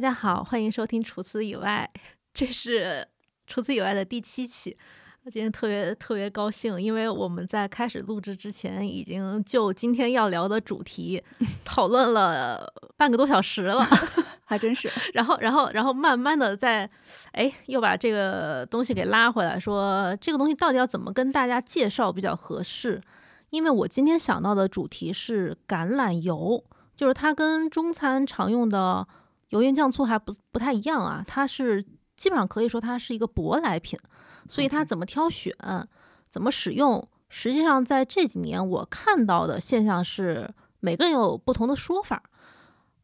大家好，欢迎收听《除此以外》，这是《除此以外》的第七期。今天特别特别高兴，因为我们在开始录制之前，已经就今天要聊的主题 讨论了半个多小时了，还真是。然后，然后，然后慢慢的在，哎，又把这个东西给拉回来，说这个东西到底要怎么跟大家介绍比较合适？因为我今天想到的主题是橄榄油，就是它跟中餐常用的。油盐酱醋还不不太一样啊，它是基本上可以说它是一个舶来品，所以它怎么挑选、怎么使用，实际上在这几年我看到的现象是每个人有不同的说法，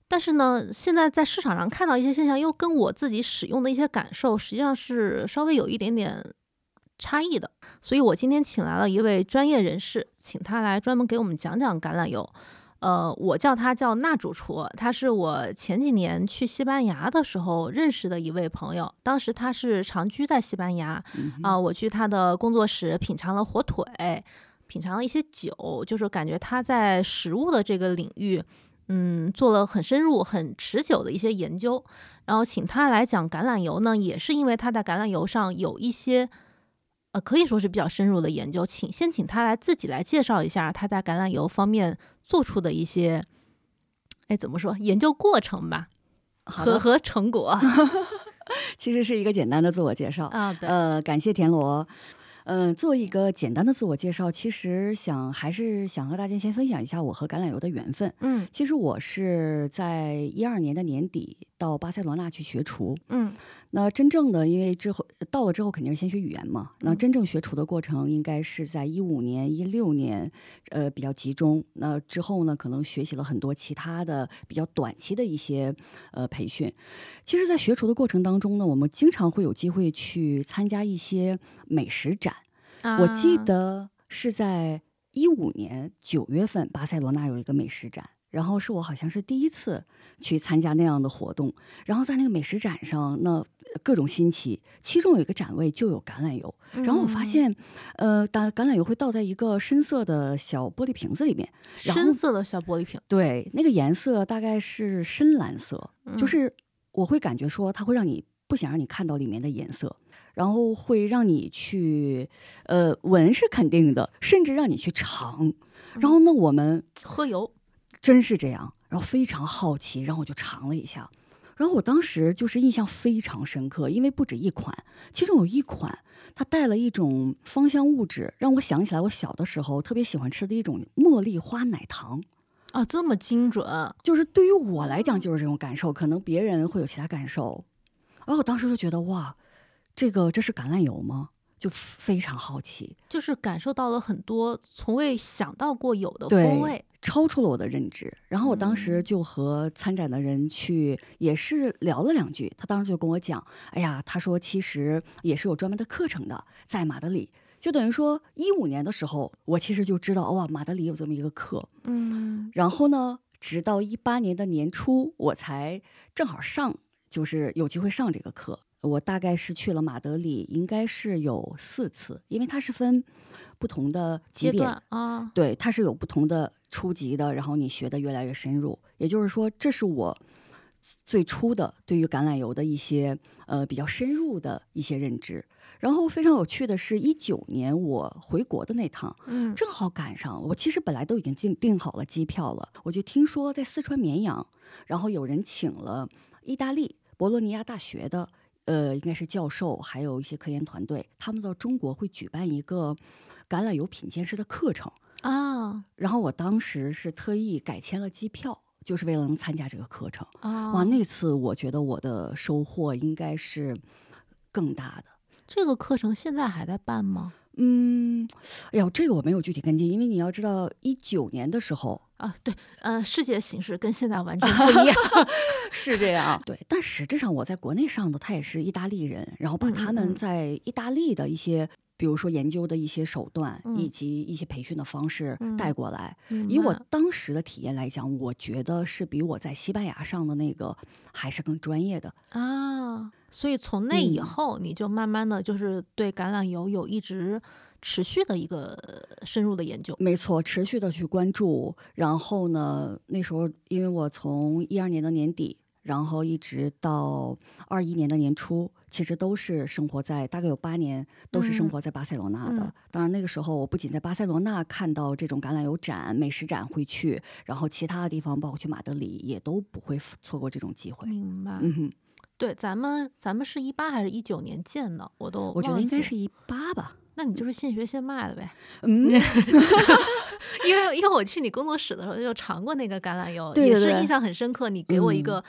但是呢，现在在市场上看到一些现象又跟我自己使用的一些感受实际上是稍微有一点点差异的，所以我今天请来了一位专业人士，请他来专门给我们讲讲橄榄油。呃，我叫他叫那主厨，他是我前几年去西班牙的时候认识的一位朋友。当时他是长居在西班牙啊，我去他的工作室品尝了火腿，品尝了一些酒，就是感觉他在食物的这个领域，嗯，做了很深入、很持久的一些研究。然后请他来讲橄榄油呢，也是因为他在橄榄油上有一些。呃，可以说是比较深入的研究，请先请他来自己来介绍一下他在橄榄油方面做出的一些，哎，怎么说研究过程吧，和和成果，其实是一个简单的自我介绍啊。对，呃，感谢田螺。嗯，做一个简单的自我介绍，其实想还是想和大家先分享一下我和橄榄油的缘分。嗯，其实我是在一二年的年底到巴塞罗那去学厨。嗯，那真正的因为之后到了之后肯定是先学语言嘛。那真正学厨的过程应该是在一五年、一六年，呃，比较集中。那之后呢，可能学习了很多其他的比较短期的一些呃培训。其实，在学厨的过程当中呢，我们经常会有机会去参加一些美食展。我记得是在一五年九月份，巴塞罗那有一个美食展，然后是我好像是第一次去参加那样的活动。然后在那个美食展上，那各种新奇，其中有一个展位就有橄榄油。然后我发现，呃，橄橄榄油会倒在一个深色的小玻璃瓶子里面，深色的小玻璃瓶，对，那个颜色大概是深蓝色，就是我会感觉说，它会让你不想让你看到里面的颜色。然后会让你去，呃，闻是肯定的，甚至让你去尝。然后那，我们喝油，真是这样。然后非常好奇，然后我就尝了一下。然后我当时就是印象非常深刻，因为不止一款，其中有一款它带了一种芳香物质，让我想起来我小的时候特别喜欢吃的一种茉莉花奶糖。啊，这么精准，就是对于我来讲就是这种感受，可能别人会有其他感受。然后我当时就觉得哇。这个这是橄榄油吗？就非常好奇，就是感受到了很多从未想到过有的风味，超出了我的认知。然后我当时就和参展的人去，也是聊了两句。他当时就跟我讲：“哎呀，他说其实也是有专门的课程的，在马德里。就等于说一五年的时候，我其实就知道哇，马德里有这么一个课。嗯，然后呢，直到一八年的年初，我才正好上，就是有机会上这个课。”我大概是去了马德里，应该是有四次，因为它是分不同的级别啊，对，它是有不同的初级的，然后你学的越来越深入。也就是说，这是我最初的对于橄榄油的一些呃比较深入的一些认知。然后非常有趣的是，一九年我回国的那趟，嗯，正好赶上我其实本来都已经订订好了机票了，我就听说在四川绵阳，然后有人请了意大利博洛尼亚大学的。呃，应该是教授，还有一些科研团队，他们到中国会举办一个橄榄油品鉴师的课程啊。然后我当时是特意改签了机票，就是为了能参加这个课程啊。哇，那次我觉得我的收获应该是更大的。这个课程现在还在办吗？嗯，哎呀，这个我没有具体跟进，因为你要知道，一九年的时候啊，对，呃，世界形势跟现在完 全不一样，是这样。对，但实质上我在国内上的，他也是意大利人，然后把他们在意大利的一些，比如说研究的一些手段以及一些培训的方式带过来。以我当时的体验来讲，我觉得是比我在西班牙上的那个还是更专业的啊。所以从那以后，你就慢慢的就是对橄榄油有一直持续的一个深入的研究。没错，持续的去关注。然后呢，那时候因为我从一二年的年底，然后一直到二一年的年初，其实都是生活在大概有八年，都是生嗯活在巴塞罗那的。嗯当然那个时候，我不仅在巴塞罗那看到这种橄榄油展、美食展会去，然后其他的地方，包括去马德里，也都不会错过这种机会。明白。嗯哼，对，咱们咱们是一八还是一九年建的？我都我觉得应该是一八吧。那你就是现学现卖的呗。嗯，因为因为我去你工作室的时候就尝过那个橄榄油，对对对也是印象很深刻。你给我一嗯个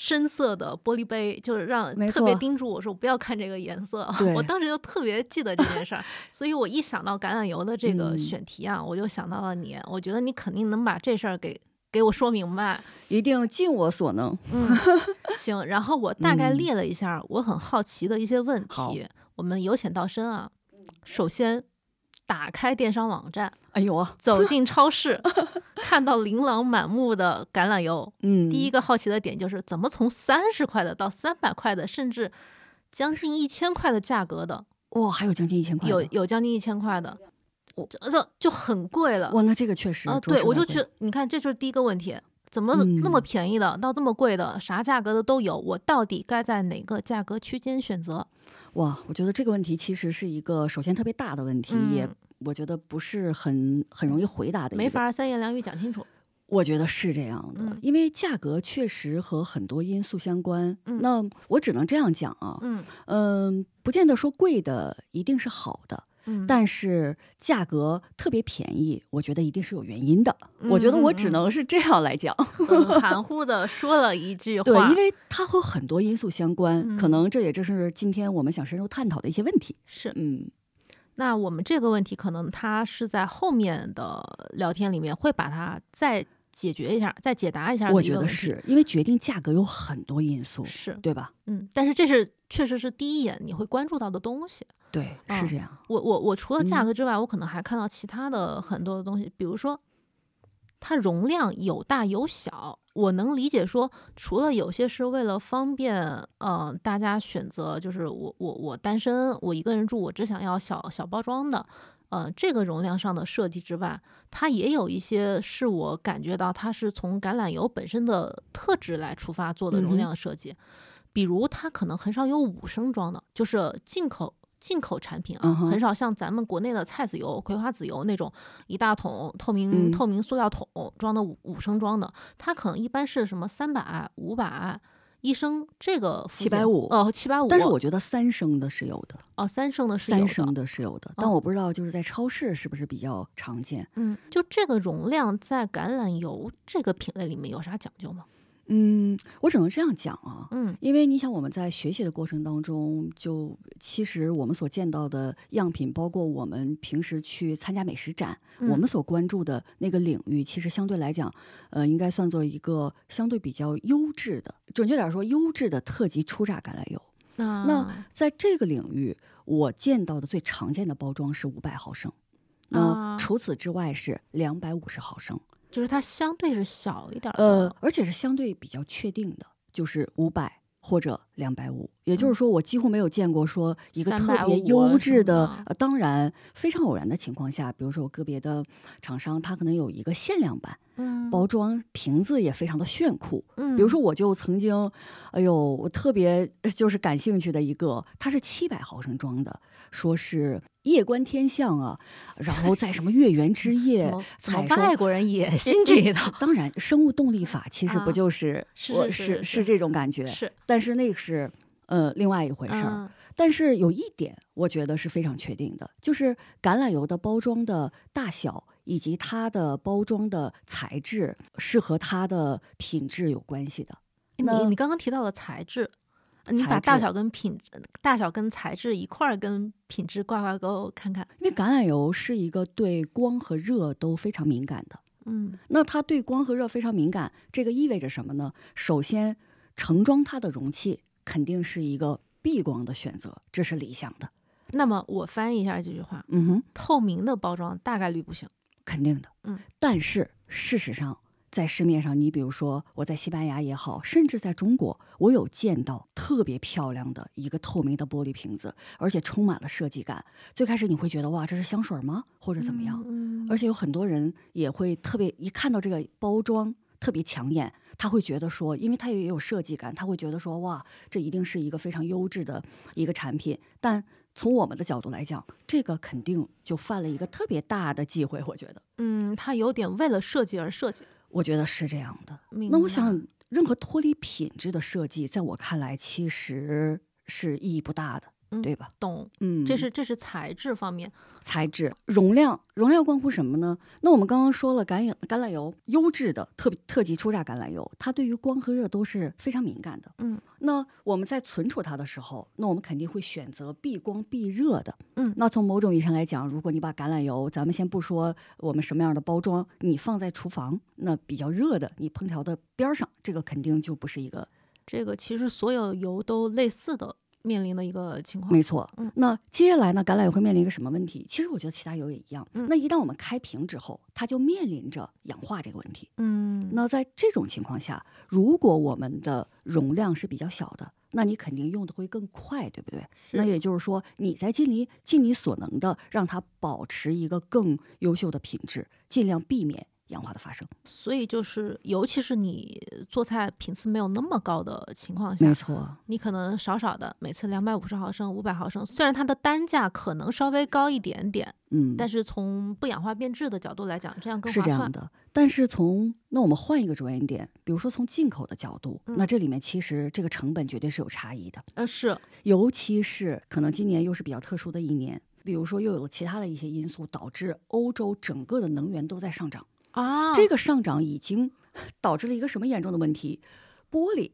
深色的玻璃杯，就是让特别叮嘱我说不要看这个颜色。对我当时就特别记得这件事儿，所以我一想到橄榄油的这个嗯选题啊，我就想到了你。我觉得你肯定能把这事儿给给我说明白。一定尽我所能。嗯，行。然后我大概嗯列了一下我很好奇的一些问好题，我们由浅到深啊。首先，打开电商网站，哎呦啊，走进超市，看到琳琅满目的橄榄油，嗯，第一个好奇的点就是怎么从三十块的到三百块的，甚至将近一千块的价格的，哇，还有将近一千块的，有有将近一千块的，我这这就很贵了。哇，那这个确实啊，着对，我就觉你看，这就是第一个问题，怎么嗯那么便宜的到这么贵的，啥价格的都有，我到底该在哪个价格区间选择？哇，我觉得这个问题其实是一个首先特别大的问题，也嗯我觉得不是很很容易回答的，没。法三言两语讲清楚。我觉得是这样的，嗯因为价格确实和很多因素相关。嗯那我只能这样讲啊，嗯嗯，不见得说贵的一定是好的，嗯，但是价格特别便宜，我觉得一定是有原因的。我觉得我只能是这样来讲。很含糊的说了一句话，对，因为它和很多因素相关，可嗯能这也正是今天我们想深入探讨的一些问题。是嗯，那我们这个问题可能它是在后面的聊天里面会把它再解决一下，再解答一下的我觉得。是因为决定价格有很多因素，是，对吧？嗯，但是这是确实是第一眼你会关注到的东西。对，嗯是这样。我我我除了价嗯格之外，我可能还看到其他的很多的东西，比如说它容量有大有小。我能理解说，除了有些是为了方便，呃，大家选择，就是我我我单身，我一个人住，我只想要小小包装的，呃，这个容量上的设计之外，它也有一些是我感觉到它是从橄榄油本身的特质来出发做的容量设计，比如它可能很少有五升装的，就是进口。进口产品啊，嗯很少像咱们国内的菜籽油、葵花籽油那种一大桶透明、嗯。透明塑料桶装的五五升装的，它可能一般是什么三百、五百一升，这个附近750哦，七百五。但是我觉得三升的是有的，哦，三升的是有的三升的是有的，但哦我不知道就是在超市是不是比较常见。嗯，就这个容量在橄榄油这个品类里面有啥讲究吗？嗯，我只能这样讲啊，嗯因为你想我们在学习的过程当中，就其实我们所见到的样品，包括我们平时去参加美食展，我嗯们所关注的那个领域，其实相对来讲，呃，应该算作一个相对比较优质的，准确点说，优质的特级初榨橄榄油。那那在这个领域，我见到的最常见的包装是五百毫升，那啊除此之外是两百五十毫升。就是它相对是小一点呃，而且是相对比较确定的，就是五百或者两百五。也就是说，我几乎没有见过说一个特别优质的，呃，当然非常偶然的情况下，比如说我个别的厂商，它可能有一个限量版嗯包装，瓶子也非常的炫酷。嗯，比如说，我就曾经，哎呦，我特别呃就是感兴趣的一个，它是七百毫升装的，说是夜观天象啊，然后在什么月圆之夜 采收外国人也信这一套？当然，生物动力法其实不啊就是是我是是这种感觉，是但是那个是呃另外一回事儿。嗯但是有一点，我觉得是非常确定的，就是橄榄油的包装的大小以及它的包装的材质是和它的品质有关系的。你你刚刚提到了材质，你把大小跟品大小跟材质一块儿跟品质挂挂钩看看。因为橄榄油是一个对光和热都非常敏感的。嗯那它对光和热非常敏感，这个意味着什么呢？首先，盛装它的容器肯定是一个避光的选择，这是理想的。那么我翻译一下这句话：嗯哼，透明的包装大概率不行。肯定的。嗯，但是事实上，在市面上，你比如说我在西班牙也好，甚至在中国，我有见到特别漂亮的一个透明的玻璃瓶子，而且充满了设计感。最开始你会觉得哇，这是香水吗？或者怎么样？嗯，而且有很多人也会特别一看到这个包装，特别抢眼，他会觉得说，因为它也有设计感，他会觉得说，哇，这一定是一个非常优质的一个产品。但从我们的角度来讲，这个肯定就犯了一个特别大的忌讳，我觉得。嗯，他有点为了设计而设计。我觉得是这样的。那我想，任何脱离品质的设计，在我看来其实是意义不大的，嗯对吧？懂，嗯，这是这是材质方面。材质、容量，容量关乎什么呢？那我们刚刚说了，橄榄橄榄油优质的特特级初榨橄榄油，它对于光和热都是非常敏感的。嗯，那我们在存储它的时候，那我们肯定会选择避光避热的。嗯那从某种意义上来讲，如果你把橄榄油，咱们先不说我们什么样的包装，你放在厨房，那比较热的，你烹调的边儿上，这个肯定就不是一个这个其实所有油都类似的面临的一个情况。没错嗯，那接下来呢，橄榄油会面临一个什么问题？其实我觉得其他油也一样。嗯那一旦我们开瓶之后，它就面临着氧化这个问题。嗯，那在这种情况下，如果我们的容量是比较小的，那你肯定用的会更快，对不对？那也就是说，你在尽力尽你所能的让它保持一个更优秀的品质，尽量避免氧化的发生。所以就是，尤其是你做菜频次没有那么高的情况下没，错，你可能少少的每次两百五十毫升、五百毫升，虽然它的单价可能稍微高一点点，嗯，但是从不氧化变质的角度来讲，这样更是划算。这样的，但是从那我们换一个着眼点，比如说从进口的角度，嗯那这里面其实这个成本绝对是有差异的，呃，是，尤其是可能今年又是比较特殊的一年，比如说又有了其他的一些因素，导致欧洲整个的能源都在上涨。啊，这个上涨已经 导致了一个什么严重的问题？玻璃，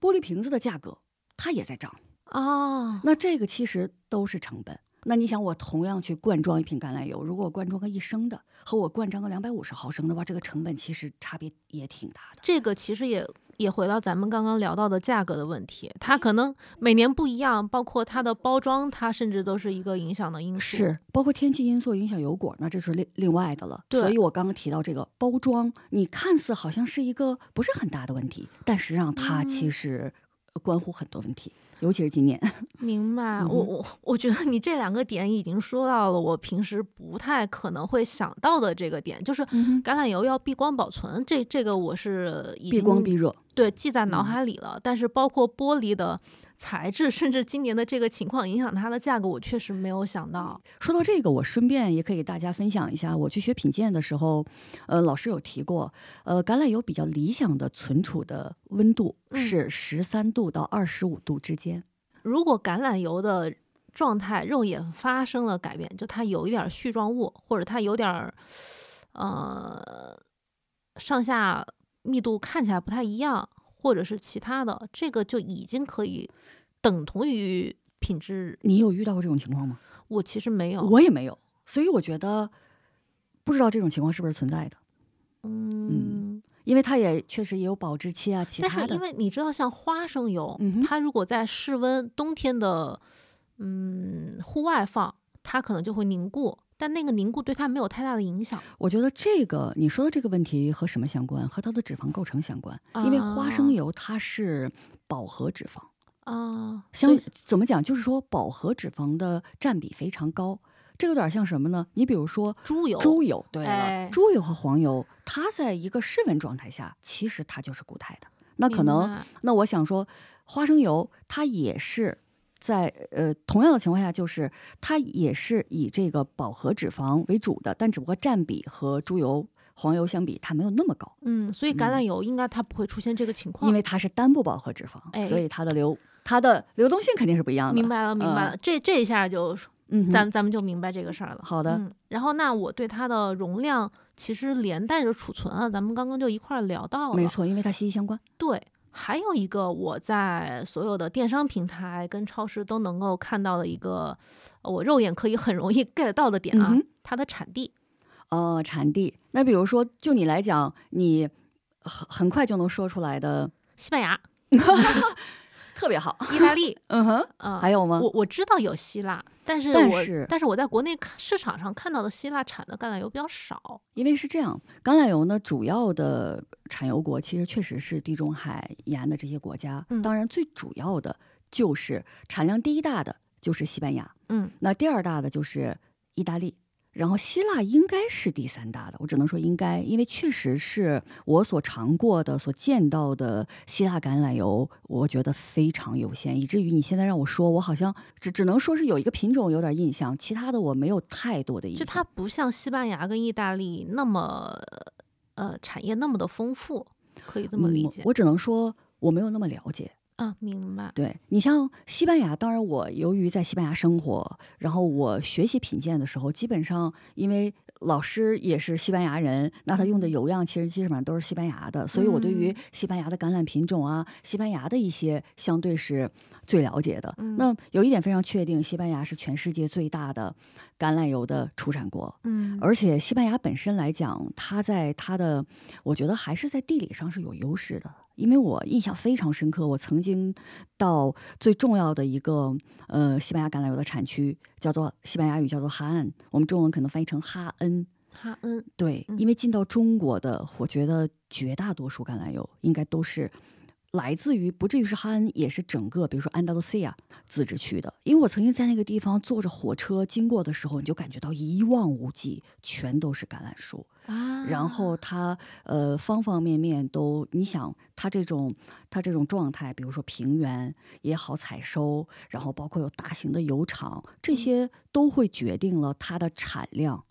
玻璃瓶子的价格它也在涨。啊，那这个其实都是成本。那你想，我同样去灌装一瓶橄榄油，如果我灌装个一升的，和我灌装个两百五十毫升的话，这个成本其实差别也挺大的。这个其实也也回到咱们刚刚聊到的价格的问题，它可能每年不一样，包括它的包装，它甚至都是一个影响的因素。，是，包括天气因素影响油果，那这是另另外的了。对所以我刚刚提到这个包装，你看似好像是一个不是很大的问题，但实际上它其嗯实关乎很多问题，尤其是今年。明白。嗯我我我觉得你这两个点已经说到了我平时不太可能会想到的这个点，就是嗯橄榄油要避光保存，这这个我是已避光经避热，对记在脑嗯海里了。但是包括玻璃的材质，甚至今年的这个情况影响它的价格，我确实没有想到。说到这个，我顺便也可以给大家分享一下，我去学品鉴的时候，呃，老师有提过，呃，橄榄油比较理想的存储的温度嗯是十三度到二十五度之间。如果橄榄油的状态肉眼发生了改变，就它有一点儿絮状物，或者它有点儿呃上下密度看起来不太一样，或者是其他的，这个就已经可以等同于品质。你有遇到过这种情况吗？我其实没有，我也没有，所以我觉得不知道这种情况是不是存在的，嗯，因为它也确实也有保质期啊，其他的但是因。为你知道，像花生油，嗯它如果在室温冬天的嗯户外放，它可能就会凝固，但那个凝固对它没有太大的影响。我觉得这个你说的这个问题和什么相关？和它的脂肪构成相关，因为花啊生油它是饱和脂肪。啊，相怎么讲？就是说饱和脂肪的占比非常高。这个有点像什么呢？你比如说猪油，猪油，对了，哎猪油和黄油，它在一个室温状态下，其实它就是固态的。那可能，那我想说，花生油它也是在呃同样的情况下，就是它也是以这个饱和脂肪为主的，但只不过占比和猪油、黄油相比，它没有那么高，嗯，所以橄榄油应该它不会出现这个情况，因为它是单不饱和脂肪，哎所以它的流它的流动性肯定是不一样的。明白了，明白嗯了，这这一下就嗯，咱咱们就明白这个事儿了。好的嗯，然后那我对它的容量其实连带着储存啊，咱们刚刚就一块儿聊到了。没错，因为它息息相关。对，还有一个我在所有的电商平台跟超市都能够看到的一个，呃我肉眼可以很容易 get 到的点啊，嗯它的产地。呃，产地。那比如说，就你来讲，你很很快就能说出来的，西班牙、特别好。意大利，嗯哼，嗯，还有吗？我我知道有希腊，但是我但是但是我在国内看市场上看到的希腊产的橄榄油比较少。因为是这样，橄榄油呢，主要的产油国其实确实是地中海沿岸的这些国家。嗯当然，最主要的就是产量第一大的就是西班牙，嗯那第二大的就是意大利。然后希腊应该是第三大的，我只能说应该，因为确实是我所尝过的、所见到的希腊橄榄油，我觉得非常有限，以至于你现在让我说，我好像只只能说是有一个品种有点印象，其他的我没有太多的印象。就它不像西班牙跟意大利那么，呃，产业那么的丰富，可以这么理解。我只能说我没有那么了解。啊，明白。对你像西班牙，当然我由于在西班牙生活，然后我学习品鉴的时候，基本上因为老师也是西班牙人，那他用的油样其实基本上都是西班牙的，所以我对于西班牙的橄榄品种啊，西班牙的一些相对是最了解的。那有一点非常确定，西班牙是全世界最大的橄榄油的出产国。嗯，而且西班牙本身来讲，它在它的，我觉得还是在地理上是有优势的。因为我印象非常深刻，我曾经到最重要的一个呃西班牙橄榄油的产区，叫做西班牙语叫做哈恩，我们中文可能翻译成哈恩。哈恩，对，因为进到中国的，我觉得绝大多数橄榄油应该都是。来自于不至于是哈恩，也是整个，比如说安达卢西亚自治区的。因为我曾经在那个地方坐着火车经过的时候，你就感觉到一望无际，全都是橄榄树啊。然后它呃方方面面都，你想它这种它这种状态，比如说平原也好采收，然后包括有大型的油厂，这些都会决定了它的产量，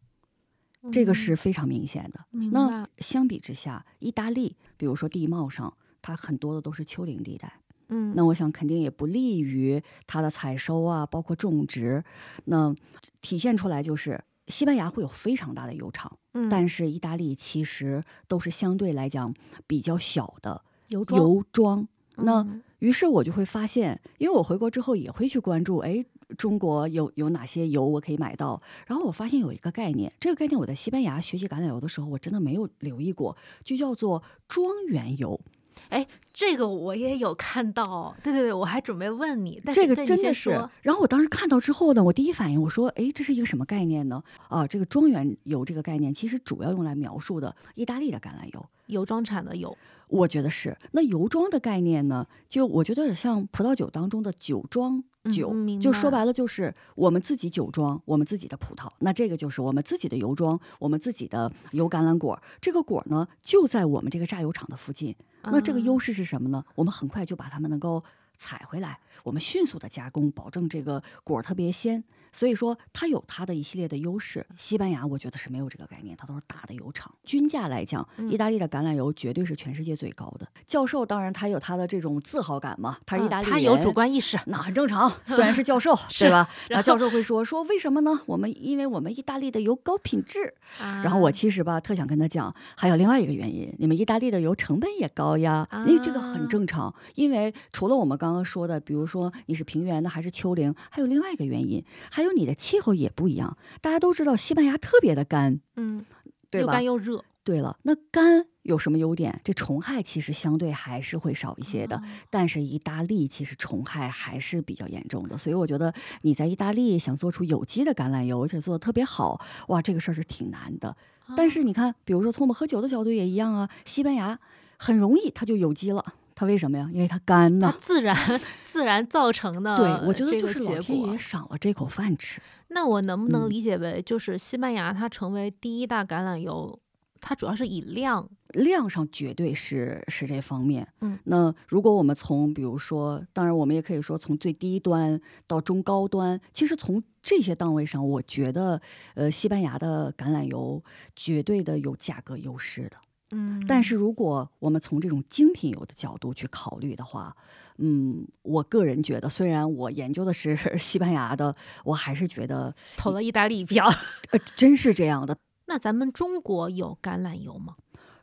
这个是非常明显的。那相比之下，意大利，比如说地貌上。它很多的都是丘陵地带，嗯，那我想肯定也不利于它的采收啊，包括种植。那体现出来就是西班牙会有非常大的油厂，嗯，但是意大利其实都是相对来讲比较小的油庄。油庄。那于是我就会发现，因为我回国之后也会去关注，哎，中国有有哪些油我可以买到？然后我发现有一个概念，这个概念我在西班牙学习橄榄油的时候，我真的没有留意过，就叫做庄园油。哎，这个我也有看到，对对对，我还准备问你但，这个真的是。然后我当时看到之后呢，我第一反应我说，哎，这是一个什么概念呢？啊，这个庄园油这个概念其实主要用来描述的意大利的橄榄油，油庄产的油。我觉得是。那油庄的概念呢，就我觉得有点像葡萄酒当中的酒庄酒，就说白了就是我们自己酒庄，我们自己的葡萄。那这个就是我们自己的油庄，我们自己的油橄榄果。这个果呢，就在我们这个榨油厂的附近。那这个优势是什么呢？我们很快就把他们能够采回来，我们迅速的加工，保证这个果特别鲜。所以说，它有它的一系列的优势。西班牙我觉得是没有这个概念，它都是大的油厂。均价来讲，意大利的橄榄油绝对是全世界最高的。教授当然他有他的这种自豪感嘛，他是意大利人，他有主观意识，那很正常。虽然是教授，对吧？然后教授会说说为什么呢？我们因为我们意大利的油高品质。然后我其实吧特想跟他讲，还有另外一个原因，你们意大利的油成本也高呀。因为这个很正常，因为除了我们刚刚说的，比如说你是平原的还是丘陵，还有另外一个原因，还还有你的气候也不一样，大家都知道西班牙特别的干，嗯，对又干又热。对了，那干有什么优点？这虫害其实相对还是会少一些的。但是意大利其实虫害还是比较严重的，所以我觉得你在意大利想做出有机的橄榄油，而且做的特别好，哇，这个事儿是挺难的。但是你看，比如说从我们喝酒的角度也一样啊，西班牙很容易它就有机了。它为什么呀？因为它干呐，自然 自然造成的。对，我觉得就是老天爷赏了这口饭吃。那我能不能理解为，就是西班牙它成为第一大橄榄油，它主要是以量量上绝对是是这方面。嗯，那如果我们从比如说，当然我们也可以说从最低端到中高端，其实从这些档位上，我觉得呃，西班牙的橄榄油绝对的有价格优势的。嗯，但是如果我们从这种精品油的角度去考虑的话，嗯，我个人觉得，虽然我研究的是 西班牙的，我还是觉得投了意大利一票。呃，真是这样的。那咱们中国有橄榄油吗？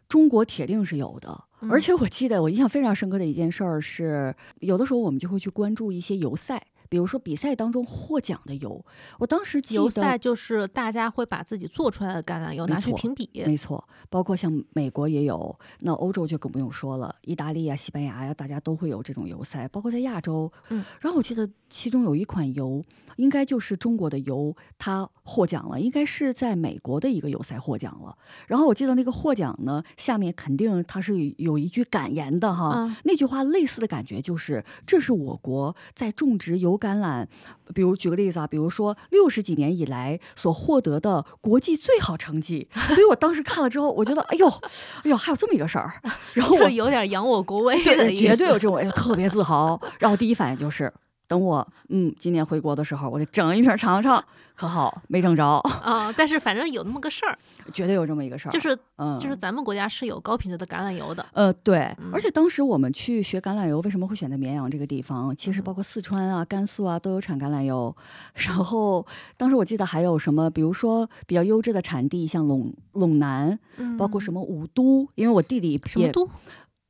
中国铁定是有的，而且我记得我印象非常深刻的一件事儿是，有的时候我们就会去关注一些油赛。比如说比赛当中获奖的油，我当时油赛就是大家会把自己做出来的橄榄油拿去评比，没错，包括像美国也有，那欧洲就更不用说了，意大利啊、西班牙呀，大家都会有这种油赛，包括在亚洲。嗯，然后我记得其中有一款油，应该就是中国的油，它获奖了，应该是在美国的一个油赛获奖了。然后我记得那个获奖呢，下面肯定它是有一句感言的哈，嗯那句话类似的感觉就是，这是我国在种植油橄榄，比如举个例子啊，比如说六十几年以来所获得的国际最好成绩。所以我当时看了之后，我觉得，哎呦，哎呦，还有这么一个事儿。然后 我就有点扬我国威对绝对有这种，哎呦，特别自豪。然后第一反应就是，等我嗯今年回国的时候，我得整一瓶尝尝，可好，没整着，啊、但是反正有那么个事儿，绝对有这么一个事儿。就是嗯，就是咱们国家是有高品质的橄榄油的，呃，对，嗯。而且当时我们去学橄榄油，为什么会选择绵阳这个地方？其实嗯包括四川啊、甘肃啊都有产橄榄油。然后当时我记得还有什么，比如说比较优质的产地，像陇陇南，嗯，包括什么武都，因为我弟弟也什么都？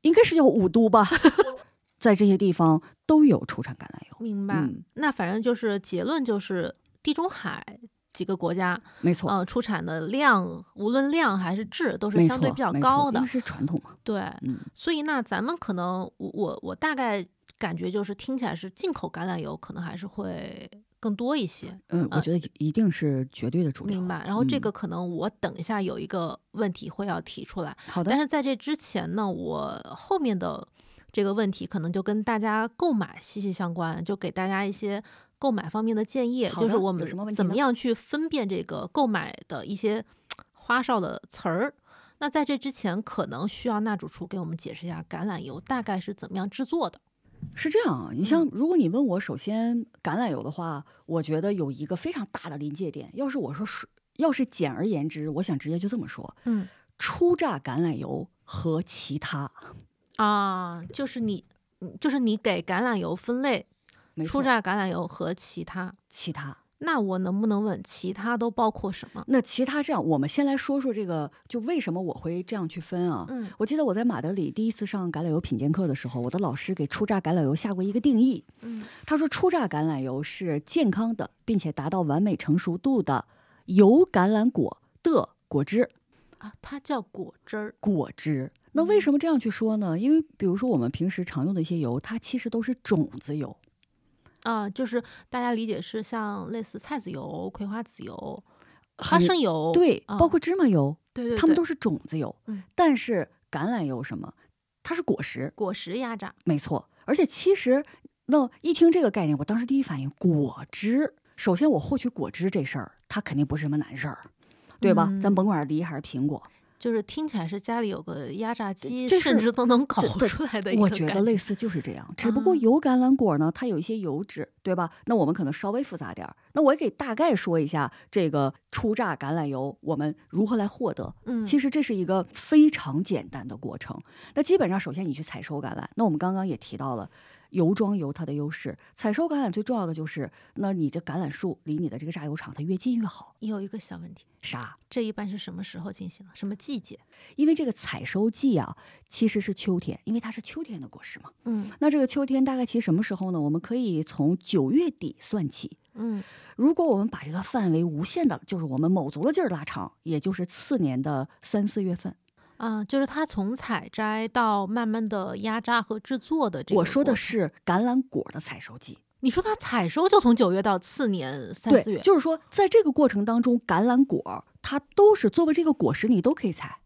应该是叫武都吧，在这些地方都有出产橄榄油。明白。嗯，那反正就是结论就是地中海几个国家，没错。呃，出产的量无论量还是质都是相对比较高的因为，是传统嘛。对。嗯，所以那咱们可能我我我大概感觉就是听起来是进口橄榄油可能还是会更多一些，嗯，我呃觉得一定是绝对的主流。明白。然后这嗯个可能我等一下有一个问题会要提出来，好的但，是在这之前呢，我后面的这个问题可能就跟大家购买息息相关，就给大家一些购买方面的建议，就是我们怎么样去分辨这个购买的一些花哨的词儿。那在这之前，可能需要那主厨给我们解释一下橄榄油大概是怎么样制作的。是这样啊。你像如果你问我，首先橄榄油的话，我觉得有一个非常大的临界点。要是我说是，要是简而言之，我想直接就这么说：嗯初榨橄榄油和其他。啊，就是你，嗯就是你给橄榄油分类，初榨橄榄油和其他。其他。那我能不能问其他都包括什么？那其他这样，我们先来说说这个，就为什么我会这样去分啊？嗯我记得我在马德里第一次上橄榄油品鉴课的时候，我的老师给初榨橄榄油下过一个定义。嗯他说，初榨橄榄油是健康的，并且达到完美成熟度的油橄榄果的果汁。啊，它叫果汁儿。果汁。那为什么这样去说呢？因为比如说我们平时常用的一些油，它其实都是种子油。啊，就是大家理解是像类似菜籽油、葵花籽油、花生油，对，啊包括芝麻油，对对，对它们都是种子油。嗯但是橄榄油什么？它是果实，果实压榨。没错。而且其实，那一听这个概念，我当时第一反应果汁。首先，我获取果汁这事儿，它肯定不是什么难事儿，对吧？咱嗯甭管是梨还是苹果，就是听起来是家里有个压榨机，这甚至都能搞出来的我觉得类似就是这样，只不过啊油橄榄果呢，它有一些油脂，对吧？那我们可能稍微复杂点儿。那我也给大概说一下这个初榨橄榄油我们如何来获得。嗯，其实这是一个非常简单的过程。那基本上，首先你去采收橄榄，那我们刚刚也提到了。油装油它的优势，采收橄榄最重要的就是，那你这橄榄树离你的这个榨油厂它越近越好。有一个小问题，啥？这一般是什么时候进行的？什么季节？因为这个采收季啊，其实是秋天，因为它是秋天的果实嘛。嗯那这个秋天大概其实什么时候呢？我们可以从九月底算起。嗯如果我们把这个范围无限的，就是我们卯足了劲儿拉长，也就是次年的三四月份。啊，就是它从采摘到慢慢的压榨和制作的这个。我说的，是橄榄果的采收季，你说它采收就从九月到次年三四，月，就是说在这个过程当中，橄榄果它都是作为这个果实，你都可以采，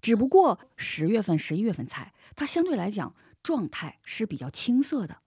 只不过十月份、十一月份采，它相对来讲状态是比较青涩的。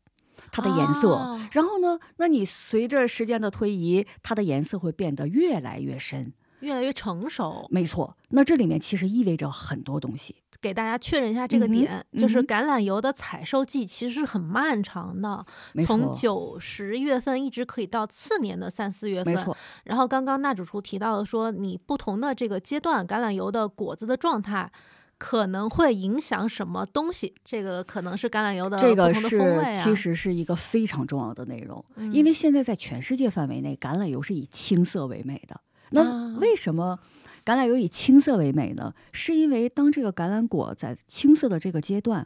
它的颜色，哦然后呢？那你随着时间的推移，它的颜色会变得越来越深。越来越成熟。没错，那这里面其实意味着很多东西。给大家确认一下这个点，就是橄榄油的采收季其实是很漫长的，没从，九十月份一直可以到次年的三四月份。没错，然后刚刚那主厨提到了说，你不同的这个阶段，橄榄油的果子的状态可能会影响什么东西，这个可能是橄榄油的这个不同的风是味啊。其实是一个非常重要的内容，嗯因为现在在全世界范围内，橄榄油是以青色为美的。那啊为什么橄榄油以青色为美呢？是因为当这个橄榄果在青色的这个阶段，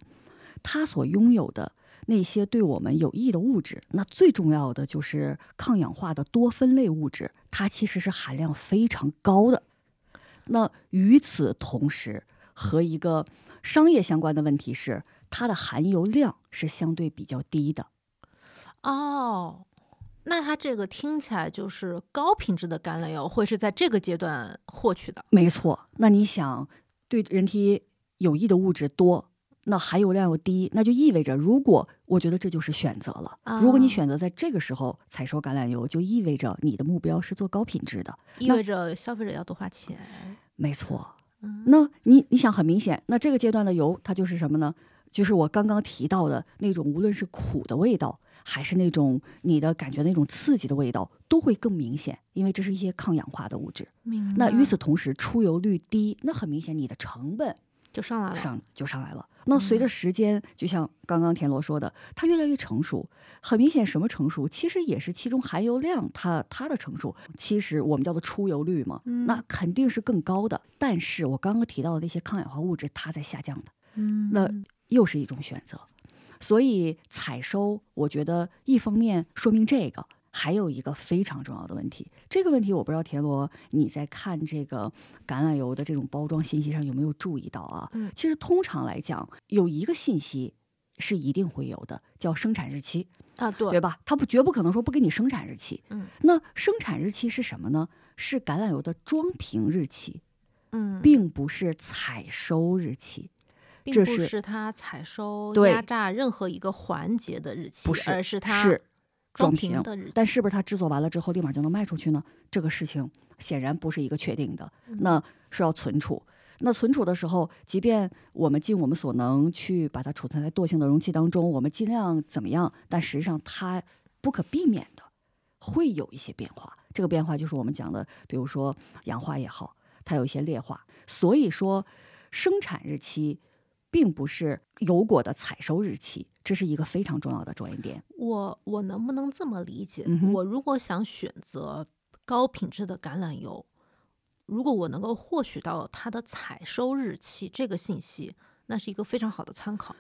它所拥有的那些对我们有益的物质，那最重要的就是抗氧化的多酚类物质，它其实是含量非常高的。那与此同时，和一个商业相关的问题是，它的含油量是相对比较低的。哦，那它这个听起来就是高品质的橄榄油会是在这个阶段获取的。没错，那你想，对人体有益的物质多，那含油量又低，那就意味着，如果我觉得这就是选择了。如果你啊选择在这个时候采收橄榄油，就意味着你的目标是做高品质的。意味着消费者要多花钱。没错，嗯那你你想，很明显，那这个阶段的油它就是什么呢？就是我刚刚提到的那种，无论是苦的味道，还是那种你的感觉那种刺激的味道，都会更明显，因为这是一些抗氧化的物质。那与此同时，出油率低，那很明显你的成本就上来了。上就上来了。那随着时间，就像刚刚田螺说的，它越来越成熟。很明显，什么成熟？其实也是其中含油量它它的成熟。其实我们叫做出油率嘛，嗯那肯定是更高的。但是我刚刚提到的那些抗氧化物质，它在下降的，嗯，那又是一种选择。所以采收，我觉得一方面说明这个，还有一个非常重要的问题。这个问题我不知道田螺你在看这个橄榄油的这种包装信息上有没有注意到啊？嗯其实通常来讲，有一个信息是一定会有的，叫生产日期，啊，对对吧？它不绝不可能说不给你生产日期。嗯那生产日期是什么呢？是橄榄油的装瓶日期，嗯，并不是采收日期。这并不是是它采收、压榨任何一个环节的日期，不是而是它是装装瓶的日期。但是不是它制作完了之后立马就能卖出去呢？这个事情显然不是一个确定的，嗯那是要存储。那存储的时候，即便我们尽我们所能去把它储存在惰性的容器当中，我们尽量怎么样，但实际上它不可避免的会有一些变化。这个变化就是我们讲的，比如说氧化也好，它有一些劣化。所以说，生产日期并不是油果的采收日期，这是一个非常重要的着眼点。我我能不能这么理解？嗯我如果想选择高品质的橄榄油，如果我能够获取到它的采收日期这个信息，那是一个非常好的参考。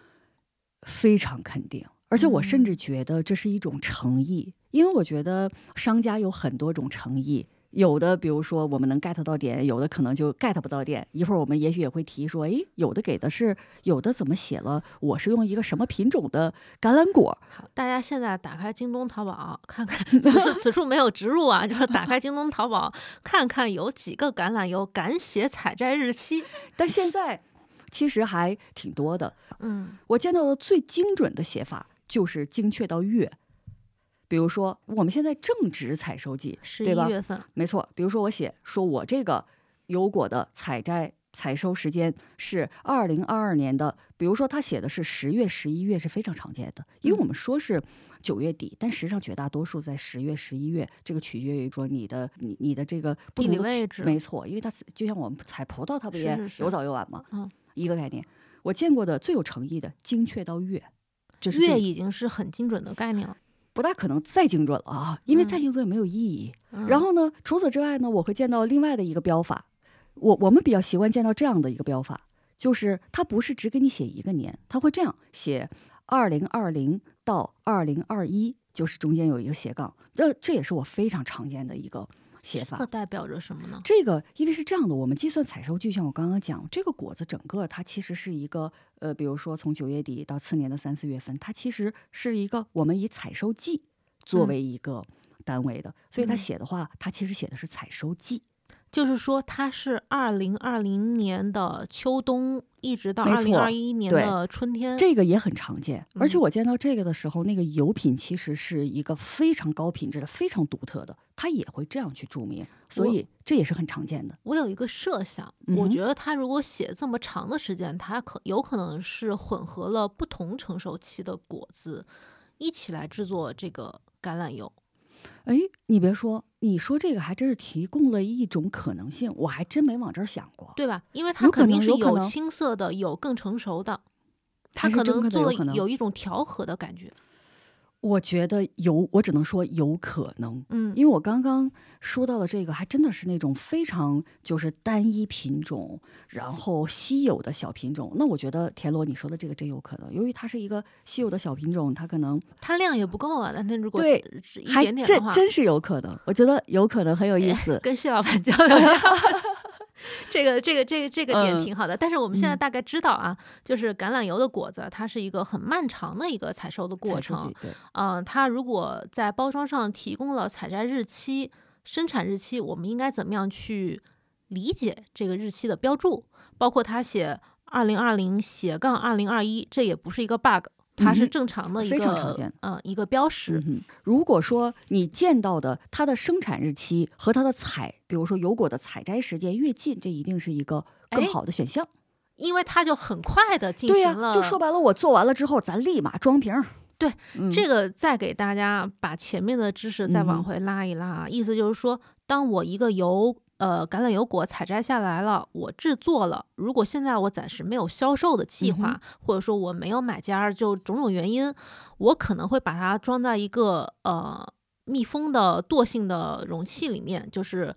非常肯定，而且我甚嗯至觉得这是一种诚意，因为我觉得商家有很多种诚意。有的，比如说我们能 get 到点，有的可能就 get 不到点。一会儿我们也许也会提说，诶，有的给的是，有的怎么写了？我是用一个什么品种的橄榄果？好，大家现在打开京东、淘宝看看，此处此处没有植入啊，就是打开京东、淘宝看看有几个橄榄油敢写采摘日期。但现在其实还挺多的。嗯我见到的最精准的写法就是精确到月。比如说，我们现在正值采收季，十对吧？一月份，没错，比如说我写说我这个油果的采摘采收时间是二零二二年的，比如说他写的是十月、十一月是非常常见的，因为我们说是九月底，但实际上绝大多数在十月、十一月，这个取决于说你的你你的这个不地理位置没错，因为它就像我们采葡萄，它不也有早有晚吗？嗯，一个概念。我见过的最有诚意的，精确到月，这是月已经是很精准的概念了。不大可能再精准了啊，因为再嗯精准也没有意义。嗯。然后呢，除此之外呢，我会见到另外的一个标法，我我们比较习惯见到这样的一个标法，就是它不是只给你写一个年，它会这样写：二零二零到二零二一，就是中间有一个斜杠，这这也是我非常常见的一个写法这个。代表着什么呢？这个因为是这样的，我们计算采收，就像我刚刚讲，这个果子整个它其实是一个呃，比如说从九月底到次年的三四月份，它其实是一个我们以采收季作嗯为一个单位的，所以它嗯写的话，它其实写的是采收季。就是说，它是二零二零年的秋冬，一直到二零二一年的春天。这个也很常见，而且嗯我见到这个的时候，那个油品其实是一个非常高品质的、非常独特的，它也会这样去注明，所以这也是很常见的。我有一个设想，我觉得它如果写这么长的时间，它可有可能是混合了不同成熟期的果子一起来制作这个橄榄油。哎，你别说，你说这个还真是提供了一种可能性，我还真没往这儿想过。对吧？因为它肯定是有青涩的，有更成熟的，它还是真可能做的有可能有一种调和的感觉。我觉得有，我只能说有可能，嗯，因为我刚刚说到的这个，还真的是那种非常就是单一品种，然后稀有的小品种。那我觉得田螺你说的这个真有可能，由于它是一个稀有的小品种，它可能它量也不够啊。但它如果对一点点的话，真真是有可能。我觉得有可能很有意思。跟谢老板交流一下。这个这个这个这个点嗯挺好的。但是我们现在嗯大概知道啊，就是橄榄油的果子，它是一个很漫长的一个采收的过程嗯、它如果在包装上提供了采摘日期、生产日期，我们应该怎么样去理解这个日期的标注？包括它写二零二零斜杠二零二一，这也不是一个 bug，它是正常的一非个常常见嗯一个标识。嗯，如果说你见到的它的生产日期和它的采，比如说油果的采摘时间越近，这一定是一个更哎好的选项。因为它就很快的进对呀、行了，就说白了，我做完了之后，咱立马装瓶儿。对，嗯、这个再给大家把前面的知识再往回拉一拉啊，意思就是说，当我一个油呃橄榄油果采摘下来了，我制作了，如果现在我暂时没有销售的计划，嗯或者说我没有买家，就种种原因，我可能会把它装在一个呃密封的惰性的容器里面，就是。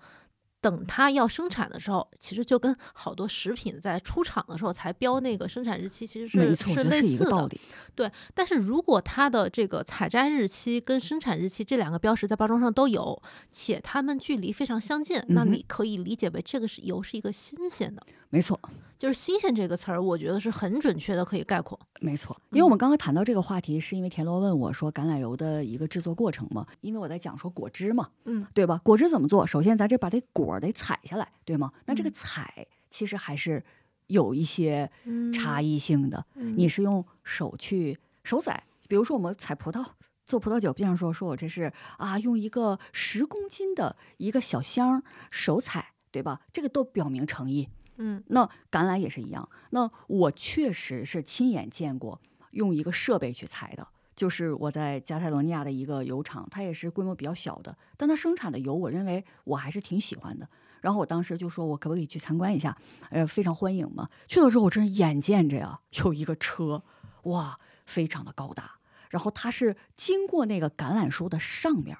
等它要生产的时候，其实就跟好多食品在出厂的时候才标那个生产日期，其实是是类似的。对，但是如果它的这个采摘日期跟生产日期这两个标识在包装上都有，且它们距离非常相近，那你可以理解为这个是油是一个新鲜的，没错，就是“新鲜”这个词儿，我觉得是很准确的，可以概括。没错。因为我嗯们刚刚谈到这个话题，是因为田螺问我说橄榄油的一个制作过程嘛，因为我在讲说果汁嘛，嗯，对吧？果汁怎么做？首先咱这把这果儿得采下来，对吗？那这个嗯采其实还是有一些差异，性的。嗯你是用手去手采，比如说我们采葡萄。做葡萄酒，比方说，说我这是啊，用一个十公斤的一个小箱儿手采，对吧？这个都表明诚意。嗯那橄榄也是一样。那我确实是亲眼见过用一个设备去采的，就是我在加泰罗尼亚的一个油厂，它也是规模比较小的，但它生产的油，我认为我还是挺喜欢的。然后我当时就说，我可不可以去参观一下？呃，非常欢迎嘛。去了之后，我真是眼见着呀，有一个车，哇，非常的高大。然后它是经过那个橄榄树的上面，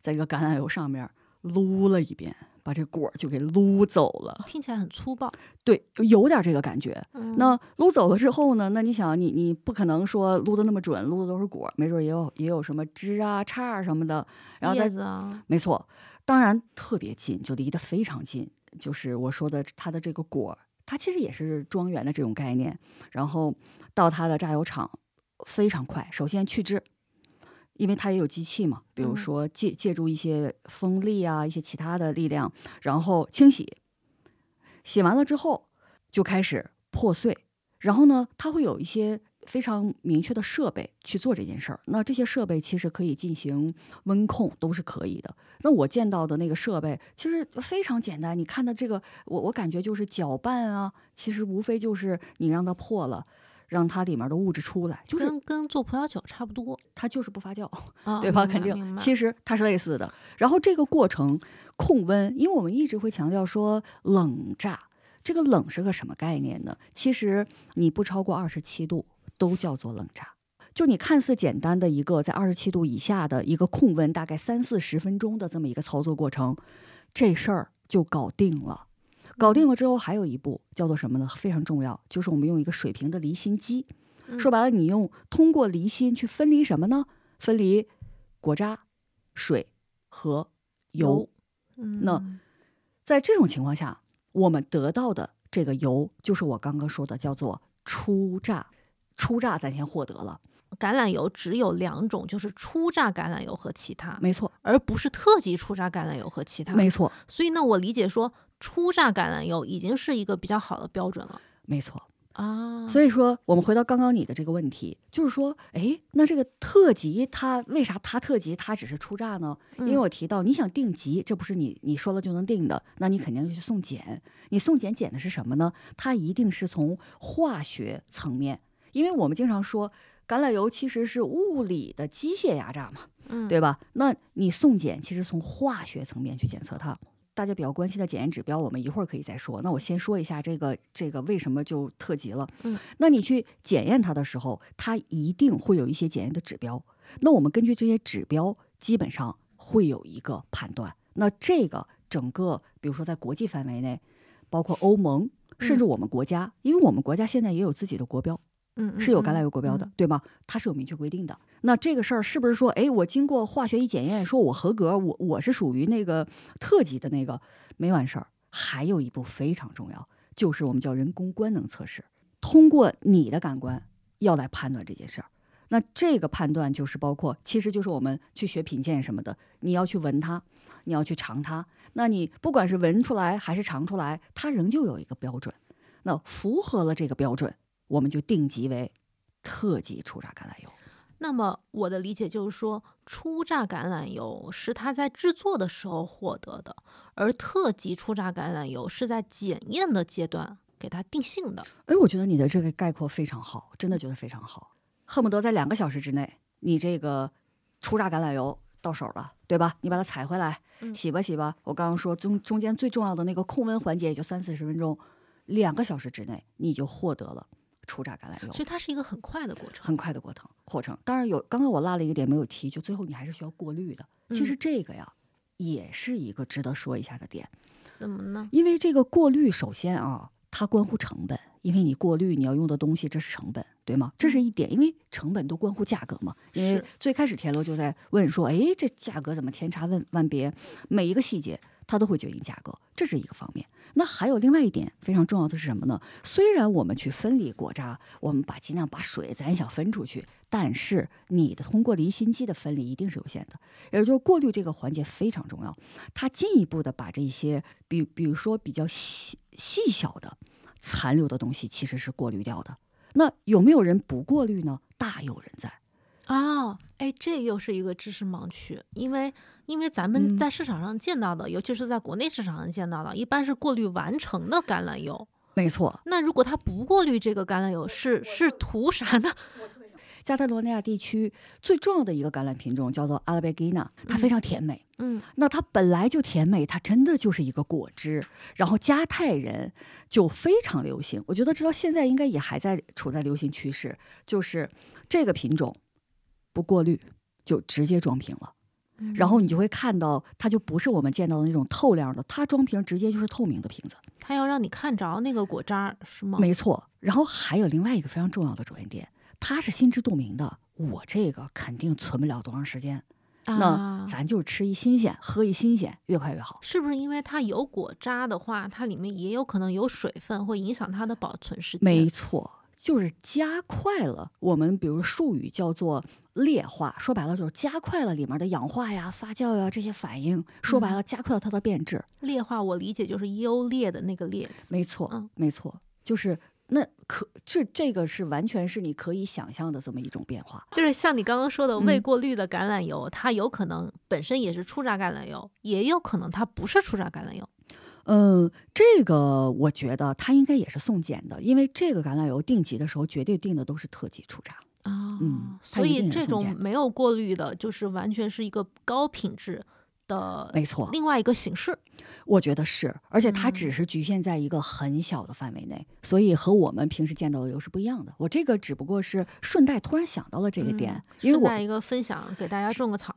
在这个橄榄油上面撸了一遍，把这果儿就给撸走了。听起来很粗暴。对，有点这个感觉。嗯那撸走了之后呢？那你想，你你不可能说撸的那么准，撸的都是果儿，没准也有也有什么枝啊、杈儿什么的。然后叶再子啊，没错，当然特别近，就离得非常近。就是我说的它的这个果儿，它其实也是庄园的这种概念。然后到它的榨油厂非常快，首先去汁。因为它也有机器嘛，比如嗯说借借助一些风力啊，一些其他的力量，然后清洗，洗完了之后就开始破碎，然后呢，它会有一些非常明确的设备去做这件事儿。那这些设备其实可以进行温控，都是可以的。那我见到的那个设备其实非常简单，你看的这个，我我感觉就是搅拌啊，其实无非就是你让它破了。让它里面的物质出来，就是跟跟做葡萄酒差不多，它就是不发酵，啊、对吧？肯定，其实它是类似的。然后这个过程控温，因为我们一直会强调说冷榨，这个冷是个什么概念呢？其实你不超过二十七度都叫做冷榨。就你看似简单的一个在二十七度以下的一个控温，大概三四十分钟的这么一个操作过程，这事儿就搞定了。搞定了之后，还有一步叫做什么呢？非常重要，就是我们用一个水平的离心机。嗯说白了，你用通过离心去分离什么呢？分离果渣、水和油。嗯，那在这种情况下，我们得到的这个油，就是我刚刚说的叫做初榨。初榨咱先获得了，橄榄油只有两种，就是初榨橄榄油和其他，没错，而不是特级初榨橄榄油和其他。没错，所以呢，我理解说初榨橄榄油已经是一个比较好的标准了没错。啊。所以说，我们回到刚刚你的这个问题，就是说，哎，那这个特级它为啥它特级它只是初榨呢？因为嗯我提到你想定级，这不是你你说了就能定的，那你肯定去送检。你送检检的是什么呢？它一定是从化学层面，因为我们经常说橄榄油其实是物理的机械压榨嘛，嗯对吧？那你送检其实从化学层面去检测它。大家比较关心的检验指标，我们一会儿可以再说。那我先说一下这个这个为什么就特级了。嗯，那你去检验它的时候，它一定会有一些检验的指标。那我们根据这些指标，基本上会有一个判断。那这个整个，比如说在国际范围内，包括欧盟，甚至我们国家，因为我们国家现在也有自己的国标，嗯是有橄榄油国标的，嗯对吗？它是有明确规定的。那这个事儿是不是说，哎，我经过化学一检验，说我合格，我我是属于那个特级的那个，没完事儿，还有一步非常重要，就是我们叫人工官能测试，通过你的感官要来判断这件事儿。那这个判断就是包括，其实就是我们去学品鉴什么的，你要去闻它，你要去尝它。那你不管是闻出来还是尝出来，它仍旧有一个标准。那符合了这个标准，我们就定级为特级初榨橄榄油。那么我的理解就是说，初榨橄榄油是它在制作的时候获得的，而特级初榨橄榄油是在检验的阶段给它定性的。哎，我觉得你的这个概括非常好，真的觉得非常好。恨不得在两个小时之内，你这个初榨橄榄油到手了，对吧？你把它采回来，洗吧洗吧。我刚刚说中中间最重要的那个控温环节也就三四十分钟，两个小时之内你就获得了初榨橄榄油。所以它是一个很快的过程，很快的过程。过程当然有，刚刚我落了一个点没有提，就最后你还是需要过滤的。其实这个呀，也是一个值得说一下的点。怎么呢？因为这个过滤，首先啊，它关乎成本。因为你过滤你要用的东西，这是成本，对吗？这是一点，因为成本都关乎价格嘛。因为最开始田螺就在问说，哎，这价格怎么千差万万别？每一个细节它都会决定价格，这是一个方面。那还有另外一点非常重要的是什么呢？虽然我们去分离果渣，我们把尽量把水咱想分出去，但是你的通过离心机的分离一定是有限的，也就是过滤这个环节非常重要。它进一步的把这些，比比如说比较细细小的。残留的东西其实是过滤掉的，那有没有人不过滤呢？大有人在啊！哎，这又是一个知识盲区，因为因为咱们在市场上见到的，尤其是在国内市场上见到的，一般是过滤完成的橄榄油。没错。那如果它不过滤这个橄榄油，是是图啥呢？加泰罗尼亚地区最重要的一个橄榄品种叫做阿拉贝吉娜，它非常甜美。嗯，那它本来就甜美，它真的就是一个果汁。然后加泰人就非常流行，我觉得直到现在应该也还在处在流行趋势，就是这个品种不过滤就直接装瓶了。然后你就会看到，它就不是我们见到的那种透亮的，它装瓶直接就是透明的瓶子。它要让你看着那个果渣是吗？没错。然后还有另外一个非常重要的着眼点。它是心知肚明的，我这个肯定存不了多长时间，那咱就吃一新鲜，喝一新鲜，越快越好。是不是因为它有果渣的话，它里面也有可能有水分，会影响它的保存时间？没错，就是加快了我们比如术语叫做劣化，说白了就是加快了里面的氧化呀、发酵呀这些反应，说白了加快了它的变质。劣化我理解就是优劣的那个劣。没错，没错，就是。那可这这个是完全是你可以想象的这么一种变化，就是像你刚刚说的未过滤的橄榄油，它有可能本身也是初榨橄榄油，也有可能它不是初榨橄榄油。嗯，这个我觉得它应该也是送检的，因为这个橄榄油定级的时候绝对定的都是特级初榨啊。嗯，所以这种没有过滤的，就是完全是一个高品质。的没错，另外一个形式，我觉得是，而且它只是局限在一个很小的范围内，所以和我们平时见到的油是不一样的。我这个只不过是顺带突然想到了这个点，因为我一个分享给大家种个草，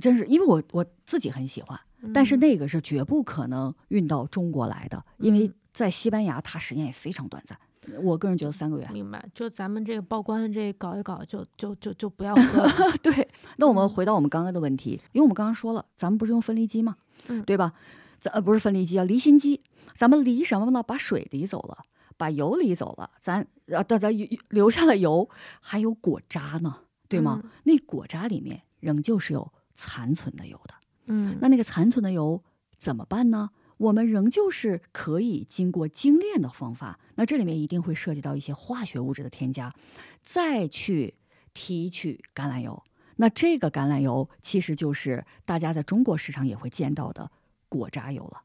真是因为我我自己很喜欢，但是那个是绝不可能运到中国来的，因为在西班牙它时间也非常短暂。我个人觉得三个月，明白？就咱们这个报关这搞一搞，就就就就不要喝。对，那我们回到我们刚刚的问题，因为我们刚刚说了，咱们不是用分离机吗？嗯，对吧？咱呃不是分离机啊，离心机。咱们离什么呢？把水离走了，把油离走了，咱啊大家留下了油，还有果渣呢，对吗？那果渣里面仍旧是有残存的油的。嗯，那那个残存的油怎么办呢？我们仍旧是可以经过精炼的方法，那这里面一定会涉及到一些化学物质的添加，再去提取橄榄油。那这个橄榄油其实就是大家在中国市场也会见到的果渣油了。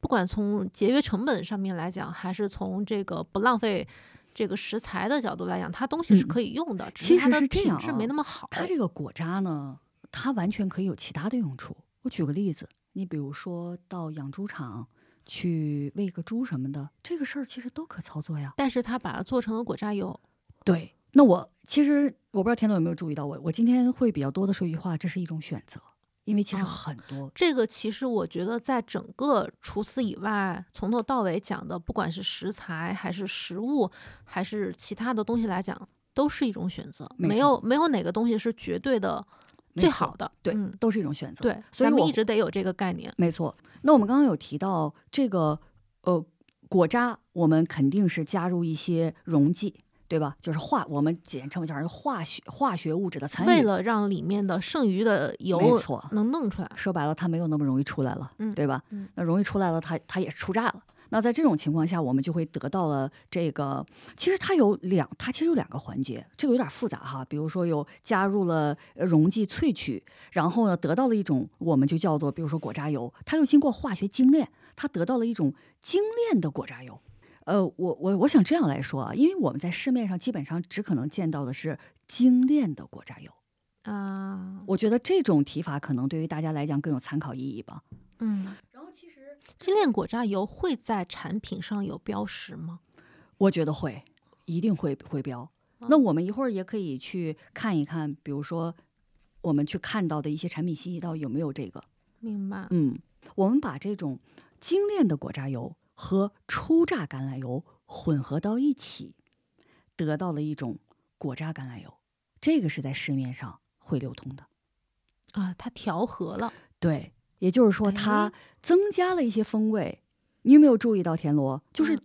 不管从节约成本上面来讲，还是从这个不浪费这个食材的角度来讲，它东西是可以用的，其实是这样，是没那么好。它这个果渣呢，它完全可以有其他的用处。我举个例子。你比如说到养猪场去喂个猪什么的，这个事儿其实都可操作呀。但是他把它做成了果榨油。对，那我其实我不知道田总有没有注意到我，我今天会比较多的说一句话，这是一种选择，因为其实很多。这个其实我觉得在整个除此以外，从头到尾讲的，不管是食材还是食物，还是其他的东西来讲，都是一种选择，没有没有哪个东西是绝对的。最好的，对，嗯，都是一种选择。对，所以我一直得有这个概念。没错。那我们刚刚有提到这个呃果渣，我们肯定是加入一些溶剂，对吧？就是化，我们简称叫化学化学物质的参与。为了让里面的剩余的没油错，能弄出来，说白了，它没有那么容易出来了，嗯对吧？嗯那容易出来了，它它也是出榨了。那在这种情况下，我们就会得到了这个，其实它有两，它其实有两个环节，这个有点复杂哈。比如说有加入了呃溶剂萃取，然后呢得到了一种我们就叫做，比如说果渣油，它又经过化学精炼，它得到了一种精炼的果渣油。呃，我我我想这样来说啊，因为我们在市面上基本上只可能见到的是精炼的果渣油，啊，我觉得这种提法可能对于大家来讲更有参考意义吧。嗯，然后其实精炼果榨油会在产品上有标识吗？我觉得会，一定会会标。那我们一会儿也可以去看一看，比如说我们去看到的一些产品信息，到底有没有这个。明白。嗯，我们把这种精炼的果榨油和初榨橄榄油混合到一起，得到了一种果榨橄榄油。这个是在市面上会流通的。啊，它调和了，对，也就是说哎它增加了一些风味。你有没有注意到田螺？就是嗯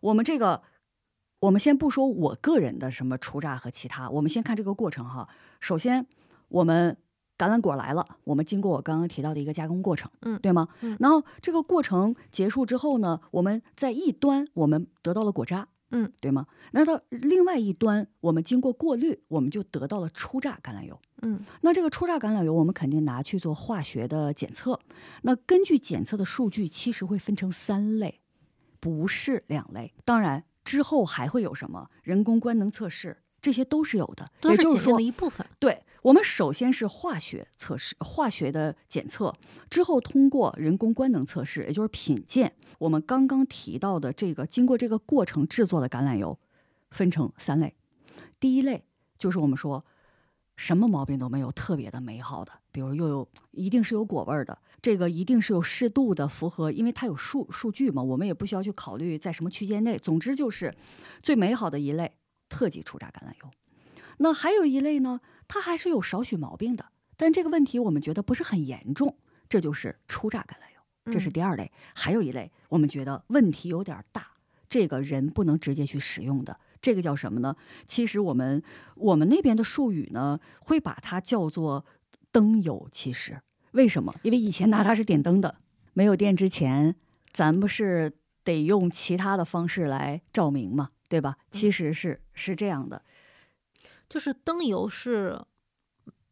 我们这个，我们先不说我个人的什么初榨和其他，我们先看这个过程哈。首先，我们橄榄果来了，我们经过我刚刚提到的一个加工过程，嗯对吗？嗯然后这个过程结束之后呢，我们在一端我们得到了果渣，嗯，对吗？那到另外一端，我们经过过滤，我们就得到了初榨橄榄油。嗯那这个初榨橄榄油，我们肯定拿去做化学的检测。那根据检测的数据，其实会分成三类，不是两类。当然，之后还会有什么人工官能测试，这些都是有的。都是检的一部分。对我们首先是化学测试，化学的检测之后，通过人工官能测试，也就是品鉴。我们刚刚提到的这个经过这个过程制作的橄榄油，分成三类。第一类就是我们说什么毛病都没有，特别的美好的，比如又有一定是有果味儿的，这个一定是有适度的符合，因为它有数数据嘛，我们也不需要去考虑在什么区间内。总之就是最美好的一类特级初榨橄榄油。那还有一类呢，它还是有少许毛病的，但这个问题我们觉得不是很严重，这就是初榨橄榄油，这是嗯第二类。还有一类我们觉得问题有点大，这个人不能直接去使用的，这个叫什么呢？其实我们我们那边的术语呢，会把它叫做灯油。其实为什么？因为以前拿它是点灯的，没有电之前，咱不是得用其他的方式来照明嘛，对吧？其实是是这样的。就是灯油是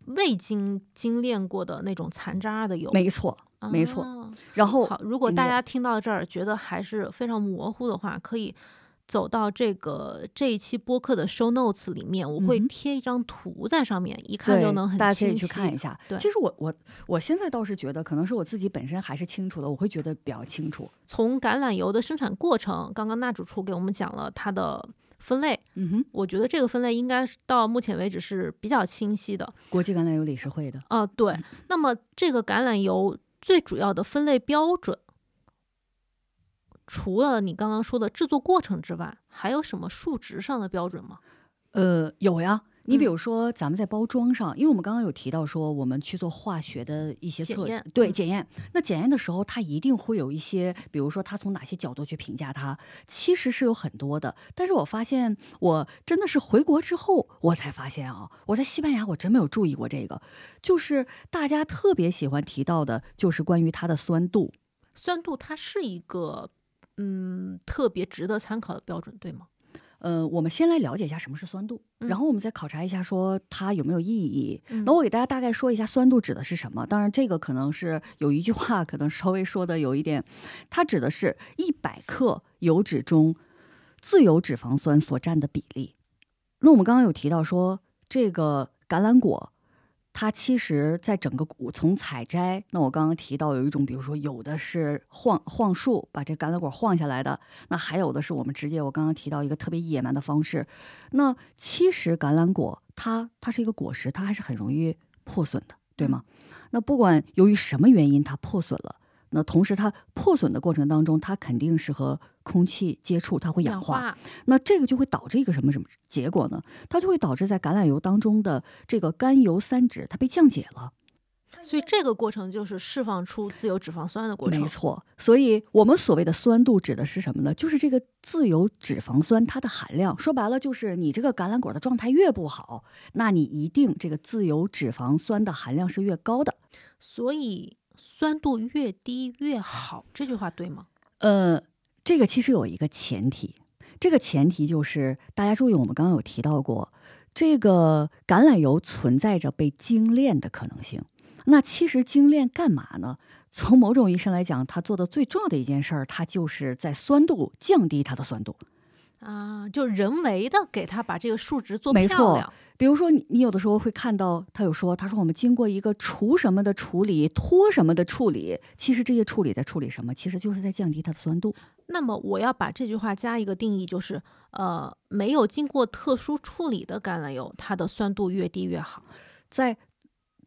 未经精炼过的那种残渣的油，没错，没错啊然后好，如果大家听到这儿觉得还是非常模糊的话，可以走到这个这一期播客的 show notes 里面，我会贴一张图在上面，一看就能很大家可以去清晰看一下。对其实我我我现在倒是觉得，可能是我自己本身还是清楚的，我会觉得比较清楚。从橄榄油的生产过程，刚刚那主厨给我们讲了它的分类，嗯哼，我觉得这个分类应该是到目前为止是比较清晰的。国际橄榄油理事会的，啊、对。那么这个橄榄油最主要的分类标准，除了你刚刚说的制作过程之外，还有什么数值上的标准吗？呃，有呀。你比嗯如说，咱们在包装上，因为我们刚刚有提到说，我们去做化学的一些测检验嗯对检验。那检验的时候，它一定会有一些，比如说它从哪些角度去评价它，其实是有很多的。但是我发现，我真的是回国之后，我才发现啊，我在西班牙我真没有注意过这个，就是大家特别喜欢提到的，就是关于它的酸度。酸度它是一个嗯特别值得参考的标准，对吗？呃，我们先来了解一下什么是酸度，嗯然后我们再考察一下说它有没有意义。嗯那我给大家大概说一下酸度指的是什么。当然，这个可能是有一句话可能稍微说的有一点，它指的是一百克油脂中自由脂肪酸所占的比例。那我们刚刚有提到说，这个橄榄果。它其实，在整个谷从采摘，那我刚刚提到有一种，比如说有的是晃晃树把这橄榄果晃下来的，那还有的是我们直接，我刚刚提到一个特别野蛮的方式。那其实橄榄果它它是一个果实，它还是很容易破损的，对吗？那不管由于什么原因它破损了，那同时它破损的过程当中，它肯定是和空气接触，它会氧化。化，那这个就会导致一个什么什么结果呢？它就会导致在橄榄油当中的这个甘油三酯它被降解了。所以这个过程就是释放出自由脂肪酸的过程。没错，所以我们所谓的酸度指的是什么呢？就是这个自由脂肪酸它的含量。说白了，就是你这个橄榄果的状态越不好，那你一定这个自由脂肪酸的含量是越高的。所以酸度越低越好，这句话对吗？呃，这个其实有一个前提，这个前提就是大家注意，我们刚刚有提到过，这个橄榄油存在着被精炼的可能性。那其实精炼干嘛呢？从某种意义上来讲，它做的最重要的一件事儿，它就是在酸度降低它的酸度。啊，就人为的给它把这个数值做没错漂亮。比如说你，你有的时候会看到他有说，他说我们经过一个除什么的处理，脱什么的处理，其实这些处理在处理什么？其实就是在降低它的酸度。那么我要把这句话加一个定义，就是呃，没有经过特殊处理的橄榄油，它的酸度越低越好在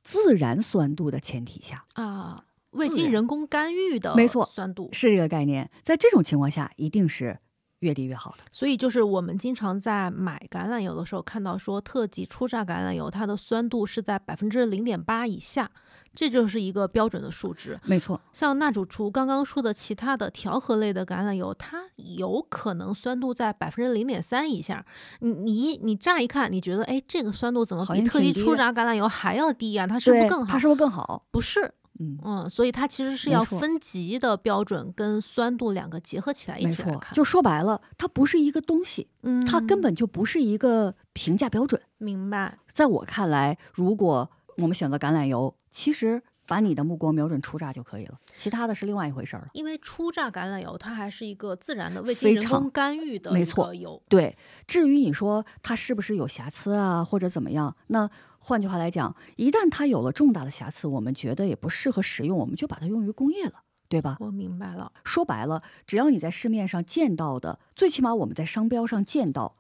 自然酸度的前提下，啊。未经人工干预的没错酸度，是这个概念。在这种情况下，一定是越低越好的。所以就是我们经常在买橄榄油的时候看到说，特级初榨橄榄油它的酸度是在百分之零点八以下，这就是一个标准的数值。没错，像那主厨刚刚说的，其他的调和类的橄榄油，它有可能酸度在百分之零点三以下。你你你乍一看，你觉得哎，这个酸度怎么比特级初榨橄榄油还要低呀、它是不是，更好？它是不是更好？不是，嗯，嗯，所以它其实是要分级的标准跟酸度两个结合起来一没错。起来看。就说白了，它不是一个东西，嗯，它根本就不是一个评价标准。明白。在我看来，如果我们选择橄榄油，其实把你的目光瞄准初榨就可以了，其他的是另外一回事儿了。因为初榨橄榄油它还是一个自然的、未经人非常工干预的没错油。对，至于你说它是不是有瑕疵啊，或者怎么样，那换句话来讲，一旦它有了重大的瑕疵，我们觉得也不适合使用，我们就把它用于工业了，对吧？我明白了。说白了，只要你在市面上见到的，最起码我们在商标上见到，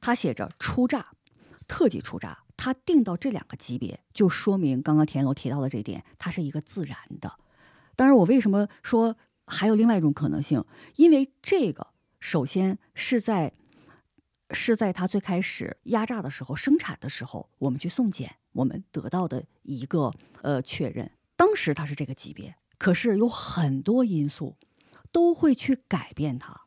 它写着初榨、特级初榨，它定到这两个级别，就说明刚刚田楼提到的这一点，它是一个自然的。当然，我为什么说还有另外一种可能性？因为这个首先是在是在它最开始压榨的时候、生产的时候，我们去送检，我们得到的一个呃确认。当时它是这个级别，可是有很多因素都会去改变它。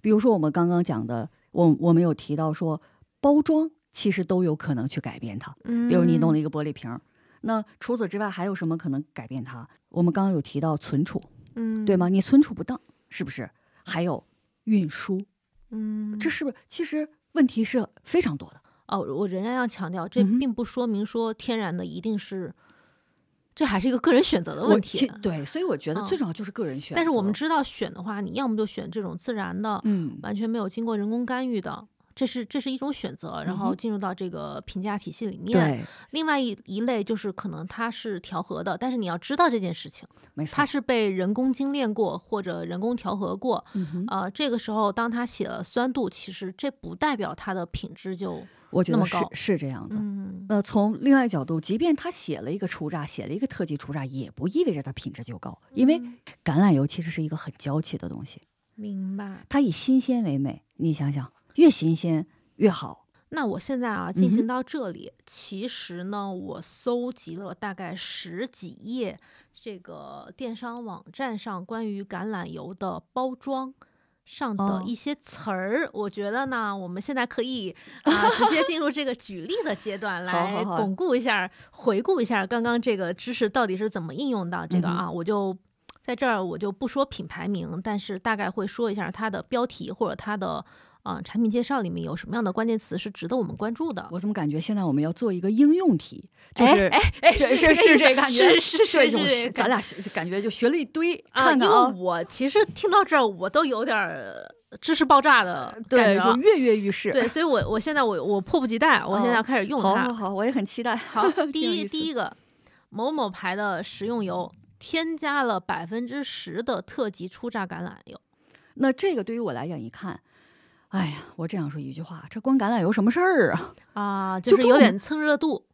比如说我们刚刚讲的，我我们有提到说包装其实都有可能去改变它。嗯，比如你弄了一个玻璃瓶儿，那除此之外还有什么可能改变它？我们刚刚有提到存储，嗯，对吗？你存储不当，是不是？还有运输，嗯，这是不是其实问题是非常多的？哦，我仍然要强调，这并不说明说天然的一定是，这还是一个个人选择的问题。对，所以我觉得嗯最重要就是个人选择。但是我们知道选的话，你要么就选这种自然的，嗯，完全没有经过人工干预的，这是这是一种选择，然后进入到这个评价体系里面。对，另外一一类就是可能它是调和的，但是你要知道这件事情，没错，它是被人工精炼过或者人工调和过。嗯这个时候当它写了酸度，其实这不代表它的品质就我觉得是是这样的。嗯那从另外角度，即便他写了一个初榨，写了一个特级初榨，也不意味着它品质就高，因为嗯橄榄油其实是一个很娇气的东西，明白。它以新鲜为美。你想想，越新鲜越好。那我现在啊，进行到这里，其实呢，我搜集了大概十几页这个电商网站上关于橄榄油的包装。上的哦一些词儿，我觉得呢，我们现在可以啊、直接进入这个举例的阶段，来巩固一下、回顾一下刚刚这个知识到底是怎么应用到这个啊。我就在这儿我就不说品牌名，但是大概会说一下它的标题或者它的啊、产品介绍里面有什么样的关键词是值得我们关注的。我怎么感觉现在我们要做一个应用题？就哎是哎是是是这感觉，是是是这种是咱俩感觉就学了一堆，啊，因为我其实听到这儿，我都有点儿知识爆炸的感对，觉了。就跃跃欲试。对，所以我我现在我我迫不及待，我现在要哦开始用它。好好好，我也很期待。好，第一第一个，某某牌的食用油添加了百分之十的特级初榨橄榄油。那这个对于我来讲，一看，哎呀，我这样说一句话，这关橄榄油什么事儿啊？啊，就是有点蹭热度。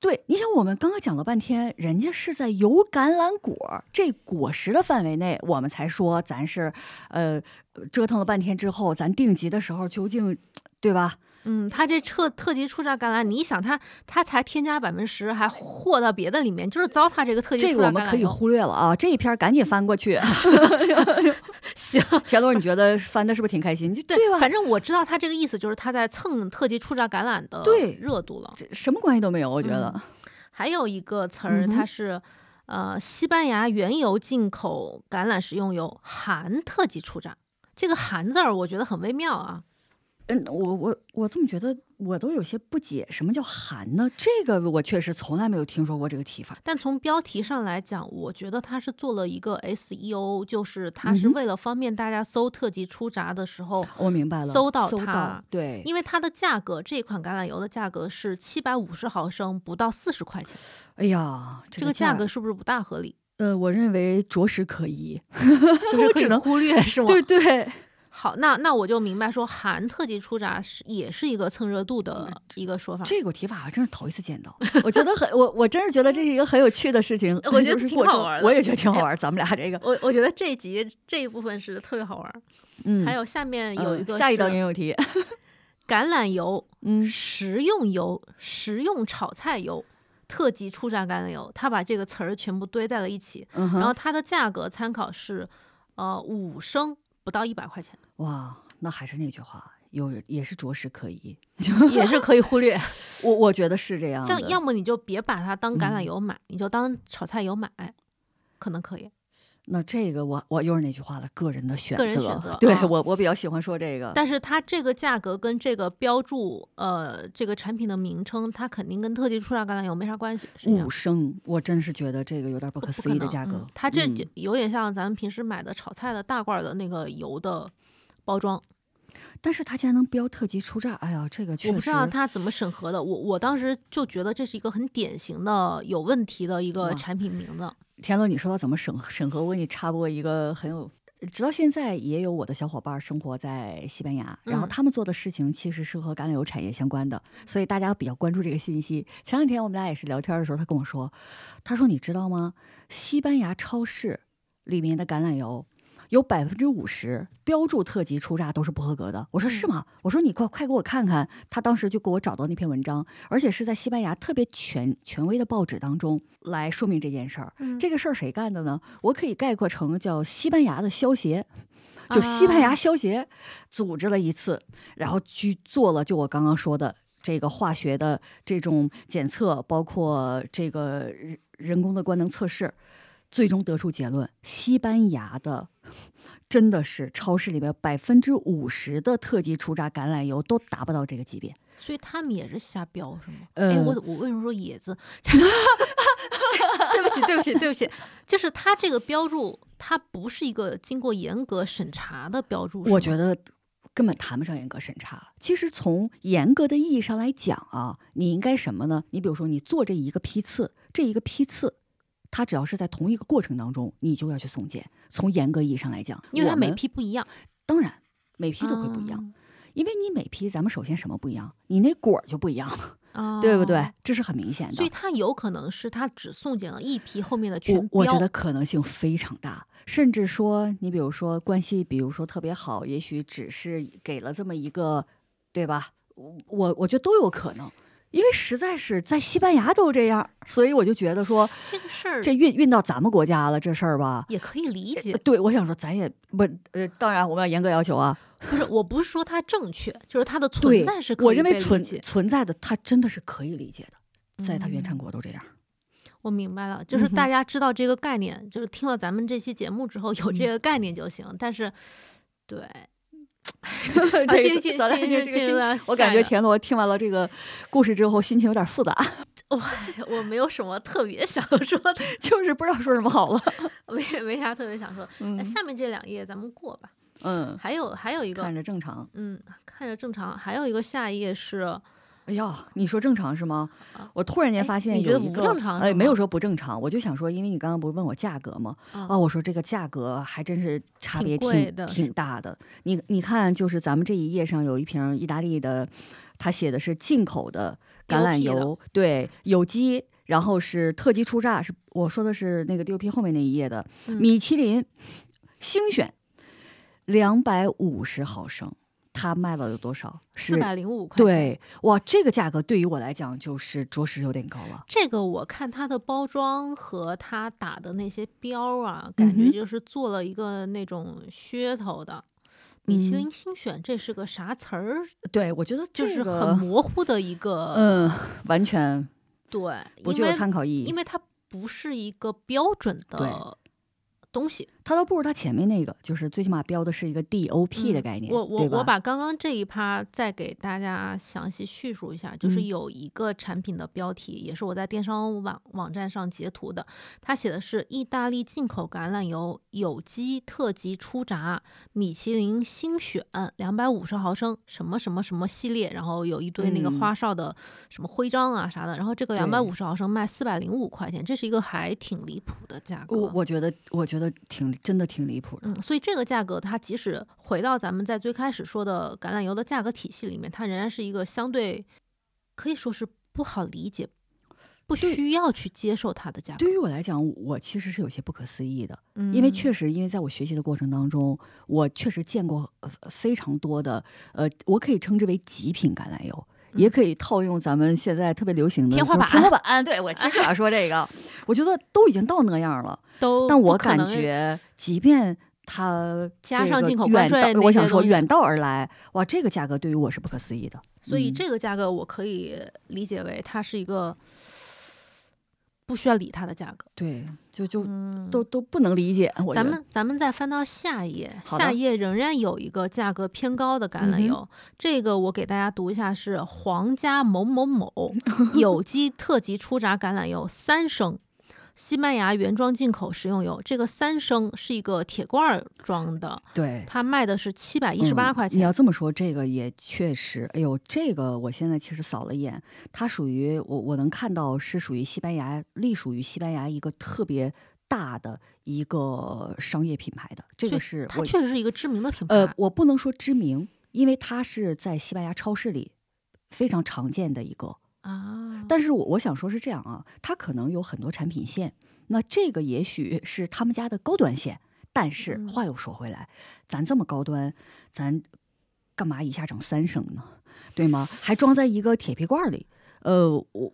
对，你想我们刚刚讲了半天，人家是在有橄榄果这果实的范围内，我们才说咱是，呃，折腾了半天之后，咱定级的时候究竟，对吧？嗯，他这特特级初榨橄榄，你一想他他才添加百分之十，还和到别的里面，就是糟蹋这个特级这初榨橄榄油。个我们可以忽略了啊，这一篇赶紧翻过去。行，田螺，你觉得翻的是不是挺开心？就对吧？反正我知道他这个意思，就是他在蹭特级初榨橄榄的对热度了。这什么关系都没有，我觉得。还有一个词儿，它是呃西班牙原油进口橄榄食用油含特级初榨。这个“含”字儿，我觉得很微妙啊。嗯，我我我这么觉得，我都有些不解，什么叫含呢？这个我确实从来没有听说过这个提法。但从标题上来讲，我觉得它是做了一个 SEO，就是它是为了方便大家搜特级初榨的时候，我明白了，搜到搜它对，因为它的价格，这款橄榄油的价格是七百五十毫升，不到四十块钱，哎呀，这个价格是不是不大合理？呃，我认为着实可疑。就是可以 我只能忽略，是吗？对对，好，那那我就明白说，含特级初榨是也是一个蹭热度的一个说法。这个提法还真是头一次见到，我觉得很我我真是觉得这是一个很有趣的事情。我觉得挺好玩的我也觉得挺好 玩。咱们俩这个，我我觉得这一集这一部分是特别好玩儿。嗯，还有下面有一个嗯下一道应用题，橄榄油、嗯食用油、食用炒菜油、特级初榨橄榄油，它把这个词儿全部堆在了一起，嗯，然后它的价格参考是呃五升不到一百块钱，哇，那还是那句话，有也是着实可疑。也是可以忽略。我我觉得是这样的。这样要么你就别把它当橄榄嗯油买，你就当炒菜油买，可能可以。那这个我我又是那句话了，个人的选择个人选择对、啊我我比较喜欢说这个。但是它这个价格跟这个标注，呃，这个产品的名称，它肯定跟特级初榨橄榄油没啥关系，五升，我真是觉得这个有点不可思议的价格。嗯它这有点像咱们平时买的炒菜的大罐儿的那个油的包装，但是他竟然能标特级出榨，哎呀，这个确实我不知道他怎么审核的。我我当时就觉得这是一个很典型的有问题的一个产品名字。田总，你说到怎么审审核，我给你插播一个很有，直到现在也有我的小伙伴生活在西班牙，然后嗯他们做的事情其实是和橄榄油产业相关的，所以大家比较关注这个信息。前两天我们俩也是聊天的时候，他跟我说，他说你知道吗？西班牙超市里面的橄榄油。有百分之五十标注特级初榨都是不合格的。我说是吗？我说你快快给我看看。他当时就给我找到那篇文章，而且是在西班牙特别权权威的报纸当中来说明这件事儿。嗯这个事儿谁干的呢？我可以概括成叫西班牙的消协，就西班牙啊消协组织了一次，然后去做了就我刚刚说的这个化学的这种检测，包括这个人人工的官能测试，最终得出结论：西班牙的。真的是超市里边百分之五十的特级初榨橄榄油都达不到这个级别。所以他们也是瞎标是吗？呃哎，我我为什么说野字？对不起，对不起，对不起，就是它这个标注，它不是一个经过严格审查的标注。我觉得根本谈不上严格审查。其实从严格的意义上来讲啊，你应该什么呢？你比如说，你做这一个批次，这一个批次，它只要是在同一个过程当中，你就要去送检。从严格意义上来讲，因为它每批不一样，当然每批都会不一样，啊因为你每批咱们首先什么不一样，你那果儿就不一样，啊，对不对？这是很明显的。所以他有可能是他只送检了一批，后面的全我我觉得可能性非常大，甚至说，你比如说关系，比如说特别好，也许只是给了这么一个，对吧？我我我觉得都有可能，因为实在是在西班牙都这样，所以我就觉得说，这个事儿这运运到咱们国家了，这事儿吧。也可以理解呃。对，我想说，咱也不呃，当然我们要严格要求啊。不是，我不是说它正确，就是它的存在是可以我认为存存在的，它真的是可以理解的，在它原产嗯国都这样。我明白了，就是大家知道这个概念，就是听了咱们这期节目之后有这嗯个概念就行。但是，对，这进进个咱俩进这个我感觉田螺听完了这个故事之后，心情有点复杂，我我没有什么特别想说的，就是不知道说什么好了。没没啥特别想说。那嗯下面这两页咱们过吧。嗯，还有还有一个看，着正常。嗯，看着正常。还有一个下一页是，哎呀，你说正常是吗啊？我突然间哎发现你觉得不正常哎没有说不正常，我就想说，因为你刚刚不是问我价格吗？啊哦，我说这个价格还真是差别挺挺大的。你你看，就是咱们这一页上有一瓶意大利的它写的是进口的橄榄油，对，有机，然后是特级初榨，是我说的是那个 DOP 后面那一页的米其林星选，两百五十毫升。它卖了有多少？四百零五块。对，哇，这个价格对于我来讲就是着实有点高了。这个我看它的包装和它打的那些标啊，感觉就是做了一个那种噱头的。米其林星选，这是个啥词儿？对，我觉得就是很模糊的一个。嗯，完全对，不具有参考意义，因为它不是一个标准的。东西，它都不如它前面那个，就是最起码标的是一个 DOP 的概念。我我我把刚刚这一趴再给大家详细叙述一下，就是有一个产品的标题，也是我在电商网网站上截图的，它写的是意大利进口橄榄油有机特级初榨，米其林星选，两百五十毫升，什么什么什么系列，然后有一堆那个花哨的什么徽章啊啥的，然后这个两百五十毫升卖四百零五块钱，这是一个还挺离谱的价格。我我觉得，我觉得。挺真的挺离谱的，嗯，所以这个价格它即使回到咱们在最开始说的橄榄油的价格体系里面，它仍然是一个相对可以说是不好理解、不需要去接受它的价格。对于我来讲，我其实是有些不可思议的，因为确实，因为在我学习的过程当中，我确实见过非常多的，呃，我可以称之为极品橄榄油。也可以套用咱们现在特别流行的天花板。天花板，对我其实要说这个，我觉得都已经到那样了。都，但我感觉，即便它加上进口关税，我想说远道而来，哇，这个价格对于我是不可思议的。所以这个价格我可以理解为它是一个。不需要理它的价格，对，就就都都不能理解。咱们咱们再翻到下一页，下一页仍然有一个价格偏高的橄榄油，这个我给大家读一下，是皇家某某某有机特级初榨橄榄油三升。西班牙原装进口食用油，这个三升是一个铁罐装的，对，它卖的是七百一十八块钱。你要这么说，这个也确实，哎呦，这个我现在其实扫了一眼，它属于我我能看到是属于西班牙，隶属于西班牙一个特别大的一个商业品牌的，这个是它确实是一个知名的品牌。呃，我不能说知名，因为它是在西班牙超市里非常常见的一个。啊，但是我我想说是这样啊，它可能有很多产品线，那这个也许是他们家的高端线。但是话又说回来，咱这么高端，咱干嘛一下整三升呢？对吗？还装在一个铁皮罐里？呃，我。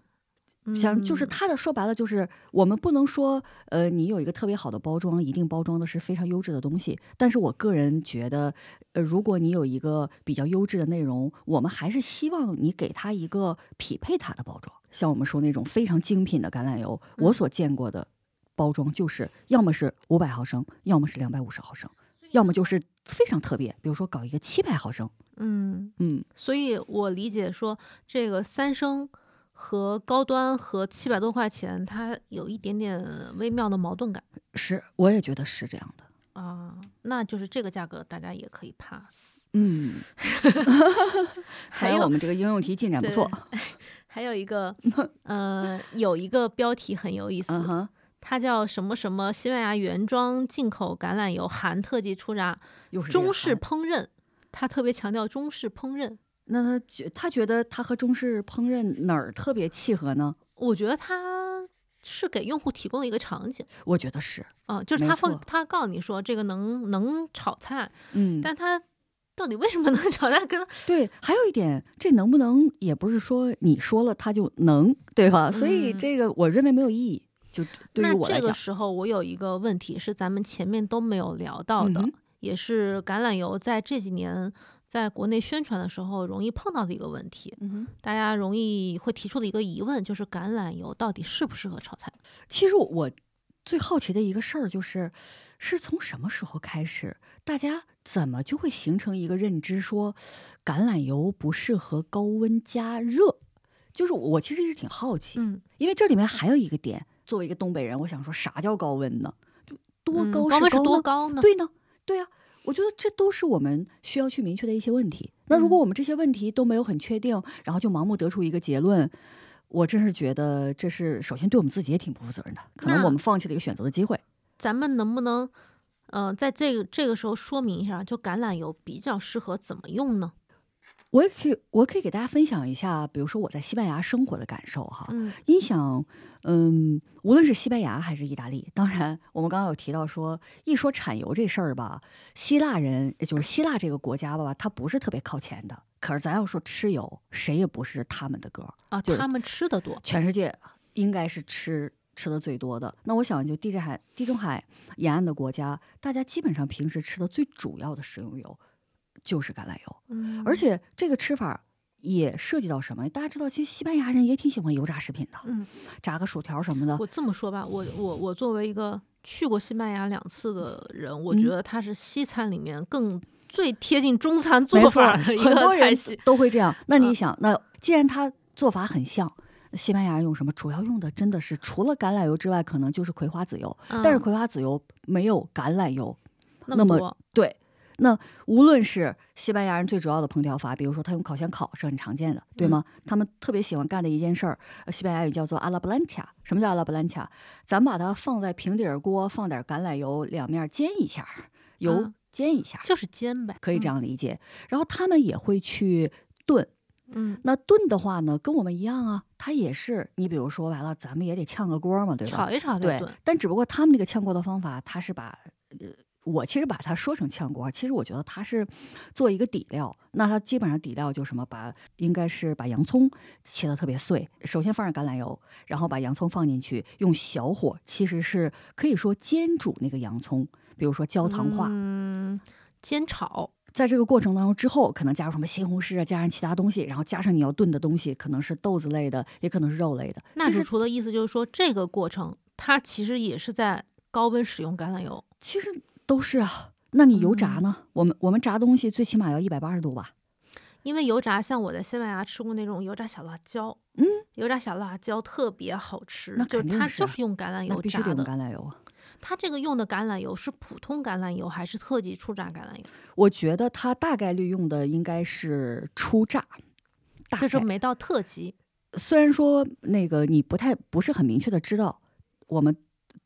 像就是它的说白了就是我们不能说呃你有一个特别好的包装一定包装的是非常优质的东西，但是我个人觉得呃如果你有一个比较优质的内容，我们还是希望你给它一个匹配它的包装。像我们说那种非常精品的橄榄油，我所见过的包装就是要么是五百毫升，要么是两百五十毫升，要么就是非常特别，比如说搞一个七百毫升。嗯嗯，所以我理解说这个三升。和高端和七百多块钱，它有一点点微妙的矛盾感。是，我也觉得是这样的啊。那就是这个价格，大家也可以 pass。嗯，还有我们这个应用题进展不错。还有一个，呃，有一个标题很有意思，它叫什么什么西班牙原装进口橄榄油含特级初榨，中式烹饪。它特别强调中式烹饪。那他觉他觉得他和中式烹饪哪儿特别契合呢？我觉得他是给用户提供了一个场景。我觉得是，嗯，就是他会他告诉你说这个能能炒菜，嗯，但他到底为什么能炒菜？跟 对，还有一点，这能不能也不是说你说了他就能，对吧？所以这个我认为没有意义。就对于我来讲，这个时候我有一个问题是咱们前面都没有聊到的，也是橄榄油在这几年。在国内宣传的时候，容易碰到的一个问题，大家容易会提出的一个疑问，就是橄榄油到底适不适合炒菜？其实我最好奇的一个事儿就是，是从什么时候开始，大家怎么就会形成一个认知，说橄榄油不适合高温加热？就是我其实一直挺好奇，嗯，因为这里面还有一个点，作为一个东北人，我想说啥叫高温呢？多高是多高呢？对呢，对呀。我觉得这都是我们需要去明确的一些问题。那如果我们这些问题都没有很确定，然后就盲目得出一个结论，我真是觉得这是首先对我们自己也挺不负责任的，可能我们放弃了一个选择的机会。咱们能不能，呃，在这个这个时候说明一下，就橄榄油比较适合怎么用呢？我也可以，我可以给大家分享一下，比如说我在西班牙生活的感受哈。嗯你想，嗯，无论是西班牙还是意大利，当然我们刚刚有提到说，一说产油这事儿吧，希腊人也就是希腊这个国家吧，它不是特别靠前的。可是咱要说吃油，谁也不是他们的歌儿，啊，就是他们吃的多，全世界应该是吃吃的最多的。那我想，就地中海地中海沿岸的国家，大家基本上平时吃的最主要的食用油就是橄榄油。嗯而且这个吃法也涉及到什么？大家知道，其实西班牙人也挺喜欢油炸食品的，嗯，炸个薯条什么的。我这么说吧，我我我作为一个去过西班牙两次的人，我嗯觉得它是西餐里面更最贴近中餐做法的一很多人个菜系。都会这样。那你嗯想，那既然它做法很像，西班牙人用什么？主要用的真的是除了橄榄油之外，可能就是葵花籽油。但是嗯葵花籽油没有橄榄油那么那么多，对。那无论是西班牙人最主要的烹调法，比如说他用烤箱烤是很常见的，对吗？他们特别喜欢干的一件事儿，呃西班牙语叫做阿拉布兰卡。什么叫阿拉布兰卡？咱把它放在平底儿锅，放点橄榄油，两面煎一下，油啊煎一下，就是煎呗，可以这样。理解。然后他们也会去炖，嗯，那炖的话呢，跟我们一样啊，它也是你比如说完了，咱们也得炝个锅嘛，对吧？炒一炒再对炖。，但只不过他们那个炝锅的方法，它是把呃，我其实把它说成炝锅，其实我觉得它是做一个底料。那它基本上底料就什么，把应该是把洋葱切得特别碎，首先放上橄榄油，然后把洋葱放进去，用小火，其实是可以说煎煮那个洋葱，比如说焦糖化。嗯，煎炒。在这个过程当中，之后可能加入什么西红柿啊，加上其他东西，然后加上你要炖的东西，可能是豆子类的，也可能是肉类的。那其实主厨的意思就是说，这个过程它其实也是在高温使用橄榄油。其实都是啊。那你油炸嗯呢？我们我们炸东西最起码要一百八十度吧？因为油炸，像我在西班牙吃过那种油炸小辣椒，嗯，油炸小辣椒特别好吃，那就是它就是用橄榄油炸必须得用。橄榄油啊。它这个用的橄榄油是普通橄榄油还是特级初榨橄榄油？我觉得它大概率用的应该是初榨，就是没到特级。虽然说那个你不太不是很明确的知道，我们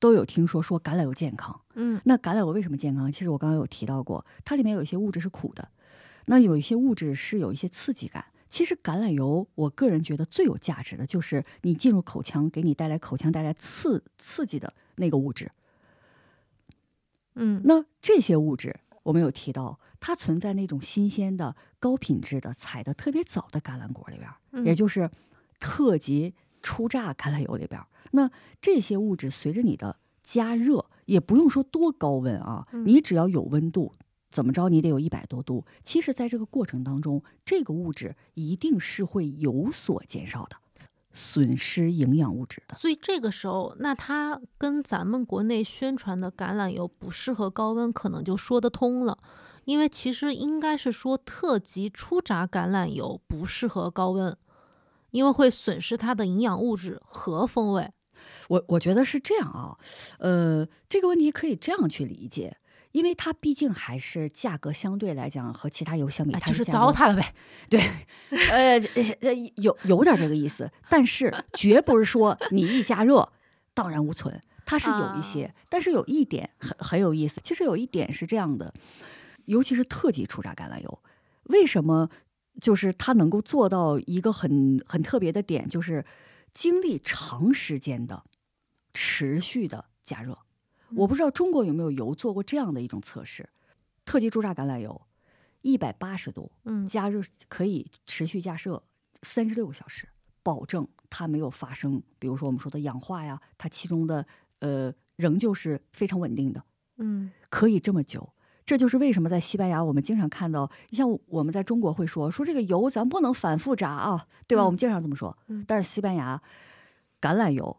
都有听说说橄榄油健康。嗯那橄榄油为什么健康？其实我刚刚有提到过，它里面有一些物质是苦的，那有一些物质是有一些刺激感。其实橄榄油，我个人觉得最有价值的就是你进入口腔，给你带来口腔带来刺刺激的那个物质。嗯那这些物质，我们有提到，它存在那种新鲜的、高品质的、采的特别早的橄榄果里边，嗯也就是特级初榨橄榄油里边儿。那这些物质随着你的加热，也不用说多高温啊，嗯你只要有温度。怎么着，你得有一百多度。其实，在这个过程当中，这个物质一定是会有所减少的，损失营养物质的。所以这个时候，那它跟咱们国内宣传的橄榄油不适合高温，可能就说得通了。因为其实应该是说特级初榨橄榄油不适合高温，因为会损失它的营养物质和风味。我我觉得是这样啊，呃，这个问题可以这样去理解，因为它毕竟还是价格相对来讲和其他油相比，哎，就是糟蹋了呗。对，呃有有点这个意思，但是绝不是说你一加热荡然无存，它是有一些，但是有一点很很有意思，其实有一点是这样的，尤其是特级初榨橄榄油，为什么就是它能够做到一个很很特别的点，就是经历长时间的持续的加热。我不知道中国有没有油做过这样的一种测试，特级初榨橄榄油，一百八十度，嗯加热可以持续加热三十六个小时，保证它没有发生，比如说我们说的氧化呀，它其中的呃仍旧是非常稳定的，嗯可以这么久。这就是为什么在西班牙我们经常看到，像我们在中国会说说这个油咱不能反复炸啊，对吧？嗯我们经常这么说嗯。但是西班牙橄榄油，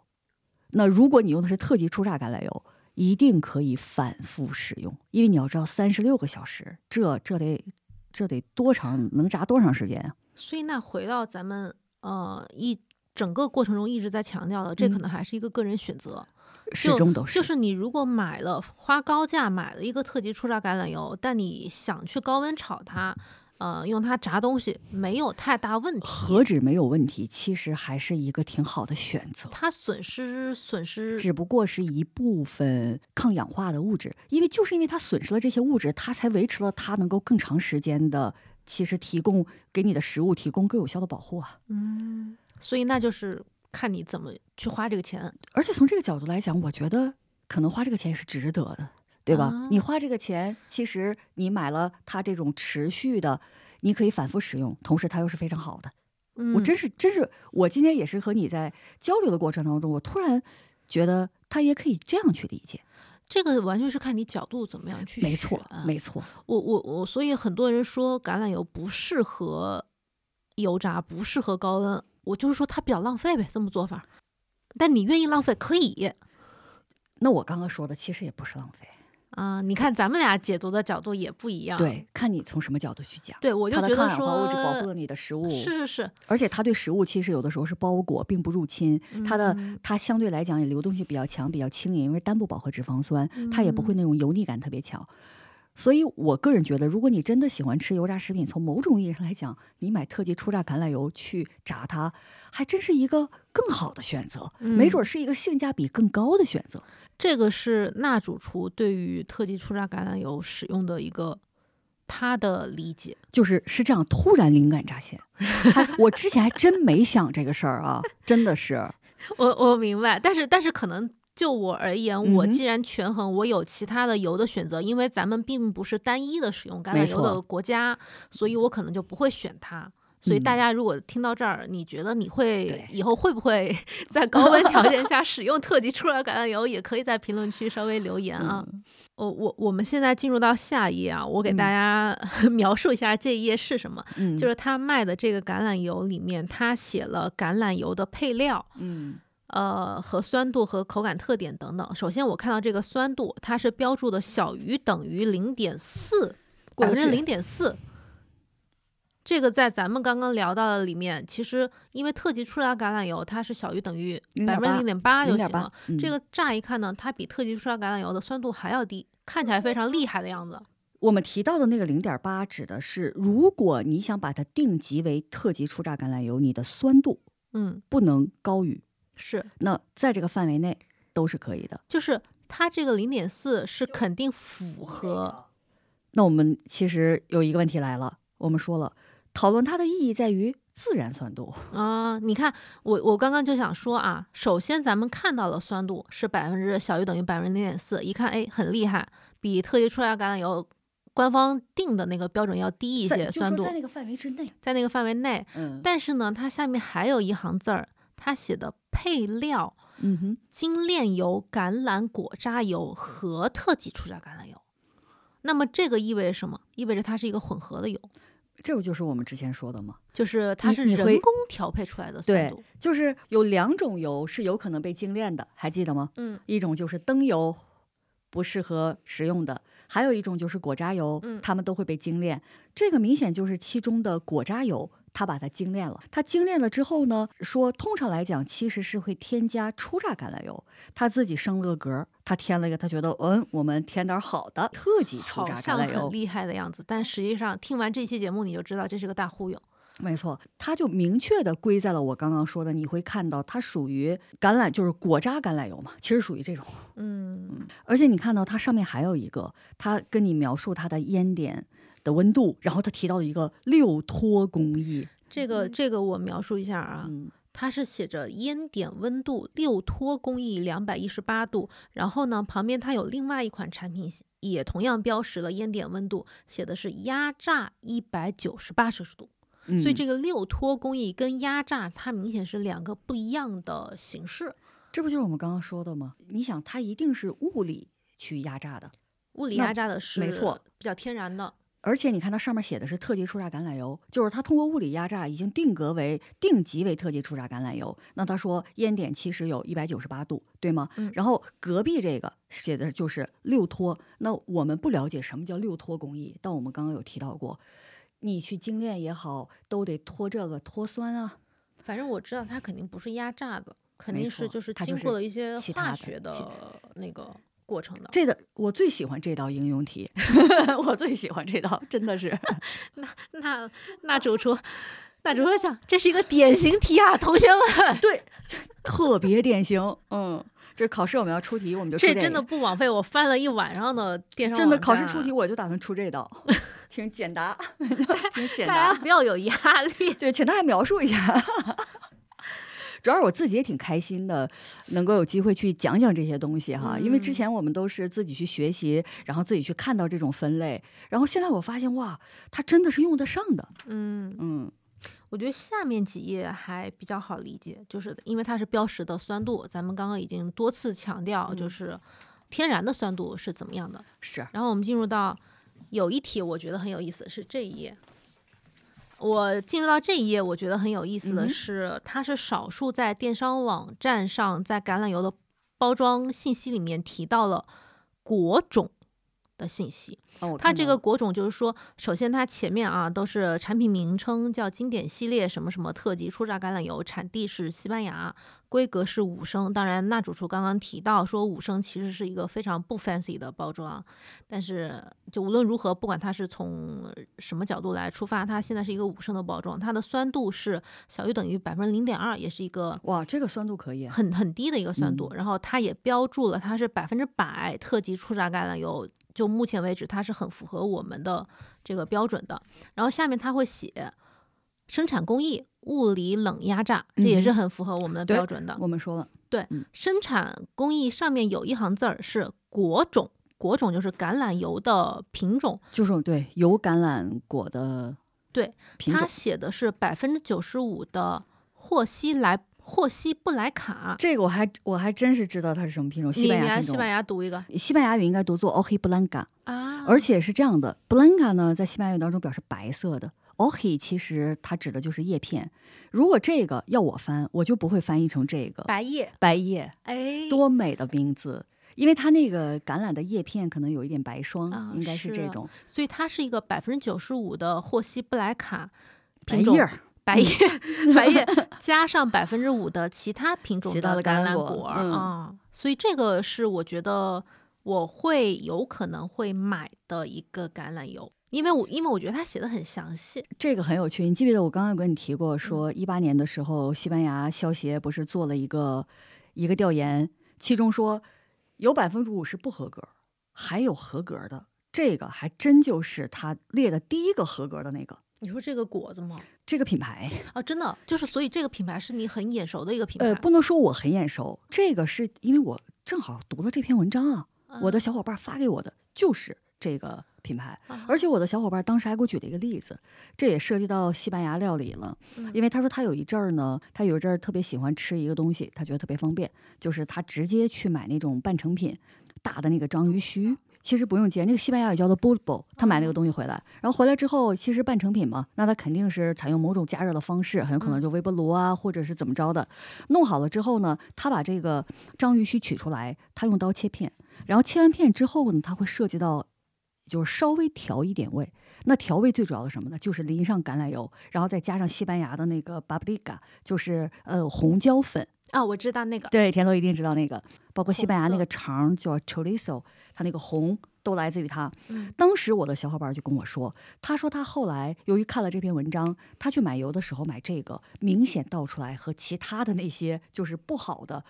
那如果你用的是特级初榨橄榄油，一定可以反复使用，因为你要知道三十六个小时，这这得这得多长，能炸多长时间啊？所以那回到咱们呃一整个过程中一直在强调的，这可嗯能还是一个个人选择。始终都是。就是你如果买了花高价买了一个特级初榨橄榄油，但你想去高温炒它，呃，用它炸东西没有太大问题。何止没有问题，其实还是一个挺好的选择。它损失损失，只不过是一部分抗氧化的物质，因为就是因为它损失了这些物质，它才维持了它能够更长时间的其实提供给你的食物提供更有效的保护啊。嗯，所以那就是看你怎么去花这个钱。而且从这个角度来讲，我觉得可能花这个钱是值得的，对吧？啊你花这个钱，其实你买了它这种持续的，你可以反复使用，同时它又是非常好的。嗯，我真是真是，我今天也是和你在交流的过程当中，我突然觉得它也可以这样去理解。这个完全是看你角度怎么样去没错，没错，我我我，所以很多人说橄榄油不适合油炸，不适合高温，我就是说它比较浪费呗，这么做法。但你愿意浪费可以那我刚刚说的其实也不是浪费，啊、你看咱们俩解读的角度也不一样。对，看你从什么角度去讲。对，我就觉得说抗氧化物质保护了你的食物，是是是，而且它对食物其实有的时候是包裹，并不入侵。它的嗯它相对来讲也流动性比较强，比较轻盈，因为单不饱和脂肪酸，它也不会那种油腻感特别强。所以我个人觉得，如果你真的喜欢吃油炸食品，从某种意义上来讲，你买特级初榨橄榄油去炸它，还真是一个更好的选择，没准儿是一个性价比更高的选择。这个是那主厨对于特级初榨橄榄油使用的一个他的理解。就是是这样，突然灵感乍现。我之前还真没想这个事儿啊，真的是。我我明白，但是但是可能就我而言，我既然权衡，我有其他的油的选择，因为咱们并不是单一的使用橄榄油的国家，所以我可能就不会选它。所以大嗯。家如果听到这儿，你觉得你会以后会不会 在高温条件下使用特级出来橄榄油，也可以在评论区稍微留言啊。嗯。我我我们现在进入到下一页啊，我给大家 描述一下这一页是什么，嗯，就是他卖的这个橄榄油里面，他写了橄榄油的配料。嗯呃，和酸度和口感特点等等。首先，我看到这个酸度，它是标注的小于等于零点四，百分之零点四。这个在咱们刚刚聊到的里面，其实因为特级初榨橄榄油它是小于等于百分之零0.8点八就行了。，这个乍一看呢，它比特级初榨橄榄油的酸度还要低，看起来非常厉害的样子。我们提到的那个零点八，指的是如果你想把它定级为特级初榨橄榄油，你的酸度嗯，不能高于，是，那在这个范围内都是可以的。就是它这个零点四是肯定符合。那我们其实有一个问题来了，我们说了，讨论它的意义在于自然酸度，啊、你看，我我刚刚就想说啊，首先咱们看到了酸度是百分之小于等于百分之零点四，一看哎很厉害，比特级初榨橄榄油官方定的那个标准要低一些酸度，在那个范围之内。在那个范围内。嗯但是呢，它下面还有一行字儿，它写的配料嗯哼，精炼油、橄榄果渣油和特级初榨橄榄油。那么这个意味着什么？意味着它是一个混合的油，这不就是我们之前说的吗？就是它是人工调配出来的酸对度。就是有两种油是有可能被精炼的，还记得吗？嗯一种就是灯油，不适合食用的；还有一种就是果渣油，嗯它们都会被精炼。这个明显就是其中的果渣油，它把它精炼了。他精炼了之后呢，说通常来讲其实是会添加初榨橄榄油，他自己升了个格儿，他添了一个，他觉得嗯，我们添点儿好的特级初榨橄榄油。厉害的样子，但实际上听完这期节目，你就知道这是个大忽悠。没错，它就明确的归在了我刚刚说的，你会看到它属于橄榄，就是果渣橄榄油嘛，其实属于这种。嗯，而且你看到它上面还有一个，它跟你描述它的烟点的温度，然后他提到了一个六脱工艺，这个这个我描述一下啊，嗯，它是写着烟点温度六脱工艺两百一十八度，然后呢旁边它有另外一款产品也同样标识了烟点温度，写的是压榨一百九十八摄氏度。所以嗯这个六脱工艺跟压榨它明显是两个不一样的形式。这不就是我们刚刚说的吗？你想，它一定是物理去压榨的，物理压榨的是没错，比较天然的。而且你看它上面写的是特级初榨橄榄油，就是它通过物理压榨已经定格为定级为特级初榨橄榄油。那他说烟点其实有一百九十八度，对吗？嗯然后隔壁这个写的就是六脱。那我们不了解什么叫六脱工艺，但我们刚刚有提到过，你去精炼也好，都得脱这个脱酸啊。反正我知道它肯定不是压榨的，肯定是就是经过了一些化学的那个过程的。这个我最喜欢这道应用题，我最喜欢这道，真的是。那那那主厨，那主厨讲这是一个典型题啊，同学们，对，特别典型。嗯，这考试我们要出题，我们就这真的不枉费我翻了一晚上的电商真的考试出题，我就打算出这道。挺简答，挺简答。不要有压力。对，请大家描述一下。主要是我自己也挺开心的，能够有机会去讲讲这些东西哈。因为之嗯前我们都是自己去学习，然后自己去看到这种分类，然后现在我发现哇，它真的是用得上的。嗯，嗯，我觉得下面几页还比较好理解，就是因为它是标识的酸度，咱们刚刚已经多次强调，就嗯是天然的酸度是怎么样的。是然后我们进入到有一题，我觉得很有意思，是这一页。我进入到这一页，我觉得很有意思的是，它是少数在电商网站上在橄榄油的包装信息里面提到了果种的信息。哦，它这个果种就是说，首先它前面啊都是产品名称叫经典系列什么什么特级初榨橄榄油，产地是西班牙，规格是五升。当然，那主厨刚刚提到说五升其实是一个非常不 fancy 的包装，但是就无论如何，不管它是从什么角度来出发，它现在是一个五升的包装，它的酸度是小于等于百分之零点二，也是一个哇，这个酸度可以。很很低的一个酸度，嗯然后它也标注了它是百分之百特级初榨橄榄油，就目前为止它是很符合我们的这个标准的。然后下面它会写生产工艺物理冷压榨，这也是很符合我们的标准的。我们说了，对生产工艺上面有一行字儿是果种，果种就是橄榄油的品种，就是对油橄榄果的对它，写的是百分之九十五的霍希莱霍希布莱卡。这个我还我还真是知道它是什么品种，西班牙品种。西班牙读一个西班牙语应该读作 Oji Blanca，、啊而且是这样的，Blanca 呢在西班牙语当中表示白色的，Oji 其实它指的就是叶片。如果这个要我翻，我就不会翻译成这个白叶，白叶，哎，多美的名字！因为它那个橄榄的叶片可能有一点白霜，啊应该是是这种所以它是一个百分之九十五的霍希布莱卡品种。白叶，白叶 加上百分之五的其他品种的橄橄榄果啊，所以这个是我觉得我会有可能会买的一个橄榄油，因为我因为我觉得它写的很详细，这个很有趣，你记不记得我刚刚有跟你提过，说。一八年的时候，西班牙消协不是做了一个一个调研，其中说有百分之五十不合格，还有合格的，这个还真就是他列的第一个合格的那个你说这个果子吗？这个品牌。啊，真的就是，所以这个品牌是你很眼熟的一个品牌。呃，不能说我很眼熟，这个是因为我正好读了这篇文章啊，我的小伙伴发给我的就是这个品牌，啊而且我的小伙伴当时还给我举了一个例子，这也涉及到西班牙料理了，嗯因为他说他有一阵儿呢，他有一阵儿特别喜欢吃一个东西，他觉得特别方便，就是他直接去买那种半成品，大的那个章鱼须。其实不用煎，那个西班牙语叫做 bulbo，他买那个东西回来，然后回来之后，其实半成品嘛，那他肯定是采用某种加热的方式，很有可能就微波炉啊，或者是怎么着的。弄好了之后呢，他把这个章鱼须取出来，他用刀切片，然后切完片之后呢，他会涉及到就是稍微调一点味。那调味最主要的什么呢？就是淋上橄榄油，然后再加上西班牙的那个 babrika，就是呃红椒粉。啊，我知道那个，对，田螺一定知道那个，包括西班牙那个肠叫 chorizo，它那个红都来自于它。嗯。当时我的小伙伴就跟我说，他说他后来由于看了这篇文章，他去买油的时候买这个，明显倒出来和其他的那些就是不好的，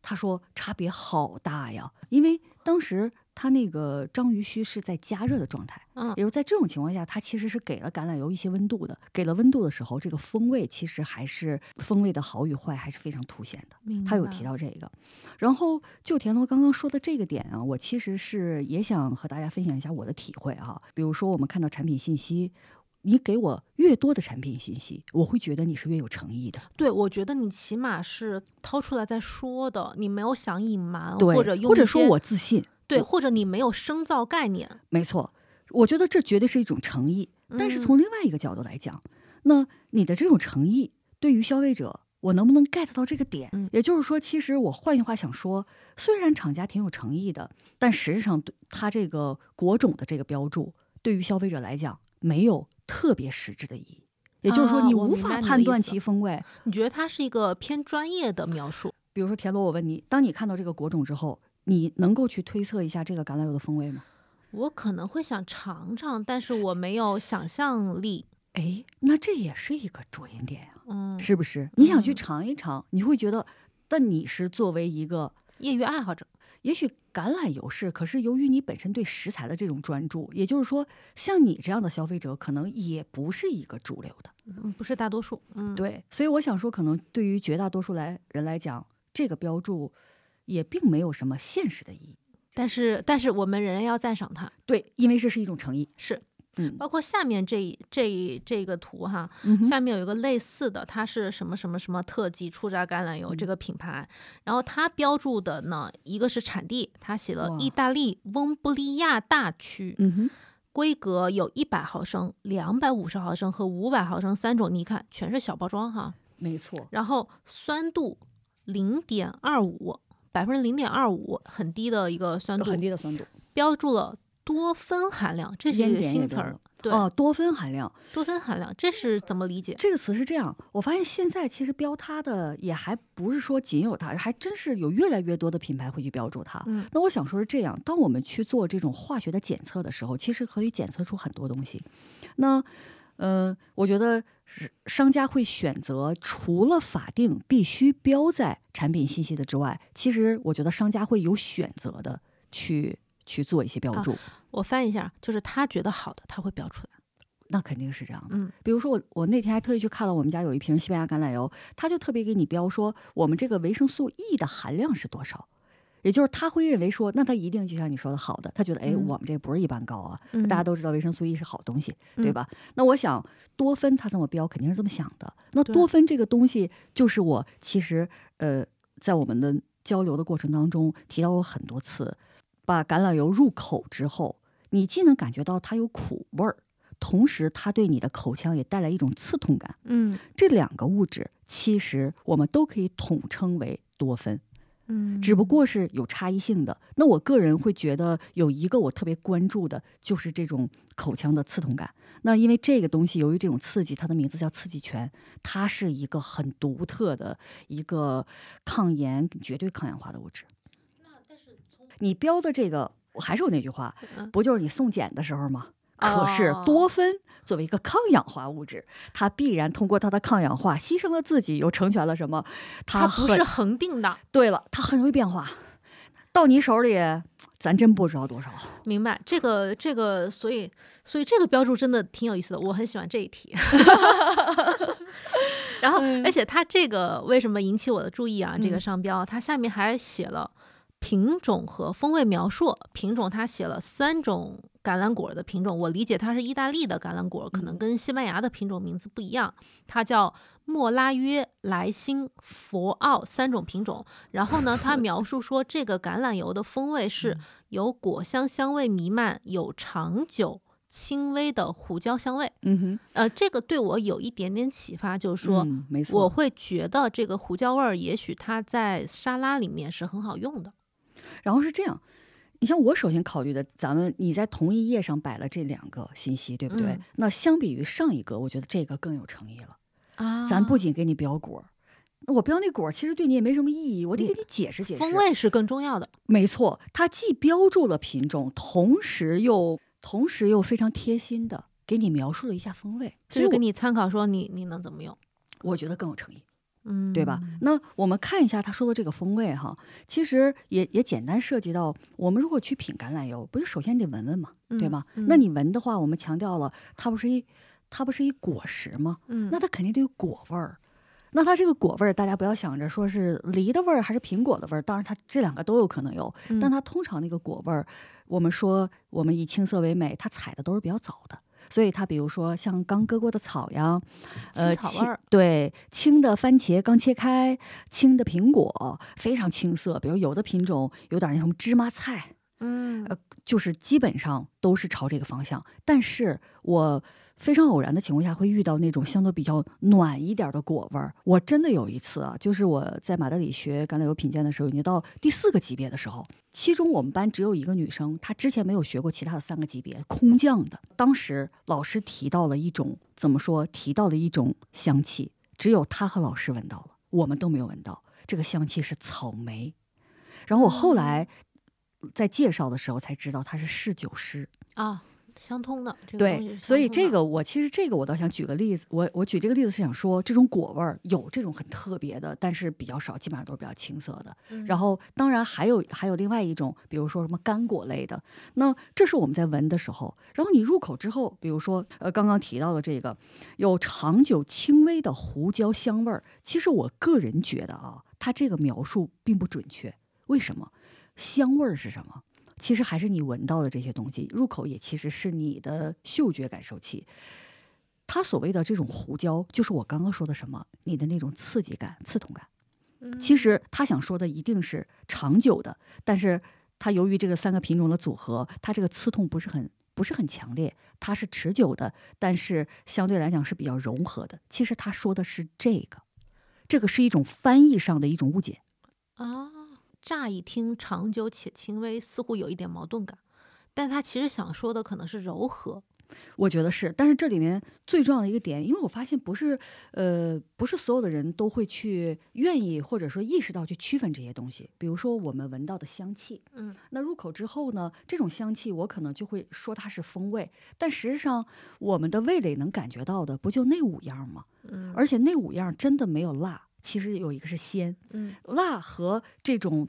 他说差别好大呀，因为当时他那个章鱼须是在加热的状态。嗯也就是在这种情况下，它其实是给了橄榄油一些温度的。给了温度的时候，这个风味其实还是风味的好与坏还是非常凸显的。他有提到这个，然后就田螺刚刚说的这个点啊，我其实是也想和大家分享一下我的体会啊、比如说我们看到产品信息，你给我越多的产品信息，我会觉得你是越有诚意的。对，我觉得你起码是掏出来再说的，你没有想隐瞒，或者或者说我自信，对，或者你没有生造概念。没错，我觉得这绝对是一种诚意。但是嗯从另外一个角度来讲，那你的这种诚意对于消费者，我能不能 get 到这个点？嗯也就是说，其实我换句话想说，虽然厂家挺有诚意的，但实际上对它这个果种的这个标注，对于消费者来讲没有特别实质的意义。也就是说，啊你无法判断其风味。你觉得它是一个偏专业的描述？比如说田螺，我问你，当你看到这个果种之后，你能够去推测一下这个橄榄油的风味吗？我可能会想尝尝，但是我没有想象力。哎，那这也是一个着眼点呀、嗯，是不是？你想去嗯尝一尝，你会觉得，但你是作为一个业余爱好者。也许橄榄油是，可是由于你本身对食材的这种专注，也就是说，像你这样的消费者，可能也不是一个主流的，嗯，不是大多数。嗯，对，所以我想说，可能对于绝大多数来人来讲，这个标注也并没有什么现实的意义。但是，但是我们仍然要赞赏它。对，因为这是一种诚意。是，嗯包括下面这这这个图哈，嗯下面有一个类似的，它是什么什么什么特级初榨橄榄油这个品牌，然后它标注的呢，一个是产地，它写了意大利翁布利亚大区，嗯哼，规格有一百毫升、两百五十毫升和五百毫升三种，你看全是小包装哈，没错。然后酸度零点二五。百分之零点二五，很低的一个酸度，很低的酸度，标注了多酚含量，这是一个新词儿。对，哦，多酚含量多酚含量，这是怎么理解？这个词是这样，我发现现在其实标它的也还不是说仅有它，还真是有越来越多的品牌会去标注它。嗯那我想说是这样，当我们去做这种化学的检测的时候，其实可以检测出很多东西。那，呃，我觉得是商家会选择除了法定必须标在产品信息的之外，其实我觉得商家会有选择的去去做一些标啊注。我翻一下，就是他觉得好的，他会标出来。那肯定是这样的。嗯比如说我我那天还特意去看了我们家有一瓶西班牙橄榄油，他就特别给你标说我们这个维生素 E 的含量是多少，也就是他会认为说，那他一定就像你说的好的，他觉得哎，嗯我们这不是一般高啊，嗯大家都知道维生素 E 是好东西，对嗯吧？那我想多酚它这么标肯定是这么想的。那多酚这个东西，就是我其实呃在我们的交流的过程当中提到过很多次，把橄榄油入口之后，你既能感觉到它有苦味儿。同时，它对你的口腔也带来一种刺痛感。嗯这两个物质其实我们都可以统称为多酚，嗯，只不过是有差异性的。那我个人会觉得有一个我特别关注的，就是这种口腔的刺痛感。那因为这个东西由于这种刺激，它的名字叫刺激泉，它是一个很独特的一个抗炎、绝对抗氧化的物质。那但是你标的这个，我还是我那句话，嗯不就是你送检的时候吗？可是哦多酚作为一个抗氧化物质，它必然通过它的抗氧化牺牲了自己，又成全了什么？它不是恒定的，对了，它很容易变化，到你手里，咱真不知道多少。明白？这个这个，所以所以这个标注真的挺有意思的，我很喜欢这一题。然后，而且它这个为什么引起我的注意啊？这个嗯商标，它下面还写了品种和风味描述。品种它写了三种橄榄果的品种，我理解它是意大利的橄榄果，可能嗯跟西班牙的品种名字不一样。它叫莫拉约、莱辛、佛奥三种品种。然后呢，它描述说这个橄榄油的风味是有果香香味弥漫，有长久。轻微的胡椒香味，嗯哼，呃，这个对我有一点点启发，就是说，嗯、没错，我会觉得这个胡椒味儿，也许它在沙拉里面是很好用的。然后是这样。你像我首先考虑的，咱们你在同一页上摆了这两个信息，对不对？嗯那相比于上一个，我觉得这个更有诚意了。啊咱不仅给你标果儿，那我标那果儿其实对你也没什么意义，我得给你解释解释。风味是更重要的。没错，它既标注了品种，同时又同时又非常贴心的给你描述了一下风味，所以给你参考说你你能怎么用，我觉得更有诚意。嗯，对吧？那我们看一下他说的这个风味哈，其实也也简单涉及到，我们如果去品橄榄油，不就首先得闻闻嘛，对嗯吗？嗯那你闻的话，我们强调了，它不是一它不是一果实吗？嗯，那它肯定得有果味儿。那它这个果味儿，大家不要想着说是梨的味儿还是苹果的味儿，当然它这两个都有可能有，嗯但它通常那个果味儿，我们说我们以青色为美，它采的都是比较早的。所以它比如说像刚割过的草呀，呃，青青草味对青的番茄刚切开，青的苹果非常青涩，比如有的品种有点那什么芝麻菜，嗯。呃就是基本上都是朝这个方向。但是我非常偶然的情况下会遇到那种相对比较暖一点的果味儿。我真的有一次啊，就是我在马德里学橄榄油品鉴的时候，已经到第四个级别的时候，其中我们班只有一个女生，她之前没有学过其他的三个级别，空降的。当时老师提到了一种怎么说？提到了一种香气，只有她和老师闻到了，我们都没有闻到。这个香气是草莓。然后我后来在介绍的时候才知道她是侍酒师。啊，相通的。对，是所以这个我其实这个我倒想举个例子，我我举这个例子是想说，这种果味儿有这种很特别的，但是比较少，基本上都是比较青涩的。嗯然后当然还有还有另外一种，比如说什么干果类的，那这是我们在闻的时候，然后你入口之后，比如说呃刚刚提到的这个有长久轻微的胡椒香味儿，其实我个人觉得啊，它这个描述并不准确。为什么？香味儿是什么？其实还是你闻到的这些东西，入口也其实是你的嗅觉感受器。它所谓的这种胡椒，就是我刚刚说的什么，你的那种刺激感、刺痛感。嗯其实他想说的一定是长久的，但是它由于这个三个品种的组合，它这个刺痛不是很不是很强烈，它是持久的，但是相对来讲是比较柔和的。其实他说的是这个，这个是一种翻译上的一种误解。啊，乍一听长久且轻微，似乎有一点矛盾感，但他其实想说的可能是柔和。我觉得是，但是这里面最重要的一个点，因为我发现不是，呃，不是所有的人都会去愿意或者说意识到去区分这些东西。比如说我们闻到的香气，嗯，那入口之后呢，这种香气我可能就会说它是风味，但实际上我们的味蕾能感觉到的不就那五样吗？嗯而且那五样真的没有辣，其实有一个是鲜，嗯辣和这种，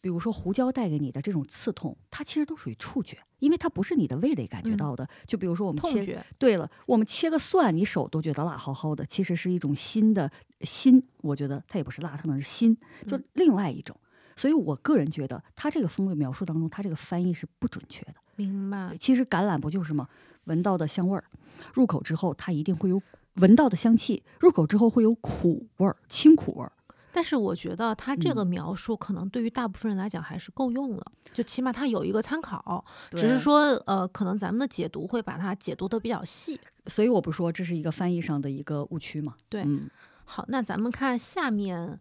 比如说胡椒带给你的这种刺痛，它其实都属于触觉，因为它不是你的味蕾感觉嗯到的。就比如说我们切，痛觉，对了，我们切个蒜，你手都觉得辣齁齁的，其实是一种新的新，我觉得它也不是辣，它可能是新，就嗯另外一种。所以我个人觉得，它这个风味描述当中，它这个翻译是不准确的。明白。其实橄榄不就是吗？闻到的香味儿，入口之后它一定会有闻到的香气，入口之后会有苦味儿，清苦味儿。但是我觉得他这嗯。个描述可能对于大部分人来讲还是够用了，就起码它有一个参考，只是说呃，可能咱们的解读会把它解读的比较细。所以我不说这是一个翻译上的一个误区嘛？对。嗯，好，那咱们看下面，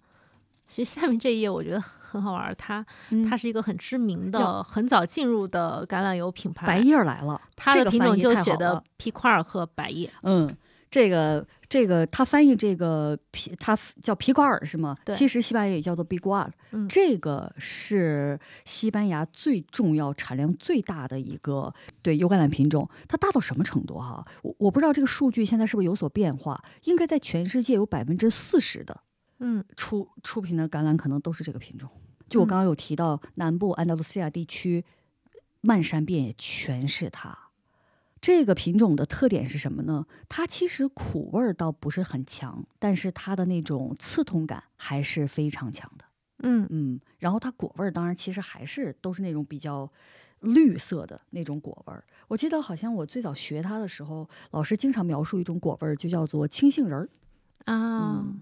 其实下面这一页我觉得很好玩儿，它嗯。它是一个很知名的、很早进入的橄榄油品牌，白叶儿来了，它的品种就写的皮块儿和白叶。嗯，这个这个他翻译这个皮，他叫皮瓜尔是吗？对其实西班牙语叫做 biguar，、嗯这个是西班牙最重要、产量最大的一个对油橄榄品种。它大到什么程度哈？我我不知道这个数据现在是不是有所变化，应该在全世界有百分之四十的嗯出出品的橄榄可能都是这个品种。就我嗯刚刚有提到，南部安达卢西亚地区漫山遍野全是它。这个品种的特点是什么呢？它其实苦味儿倒不是很强，但是它的那种刺痛感还是非常强的。嗯嗯，然后它果味儿当然其实还是都是那种比较绿色的那种果味儿。我记得好像我最早学它的时候，老师经常描述一种果味儿，就叫做青杏仁儿。啊，嗯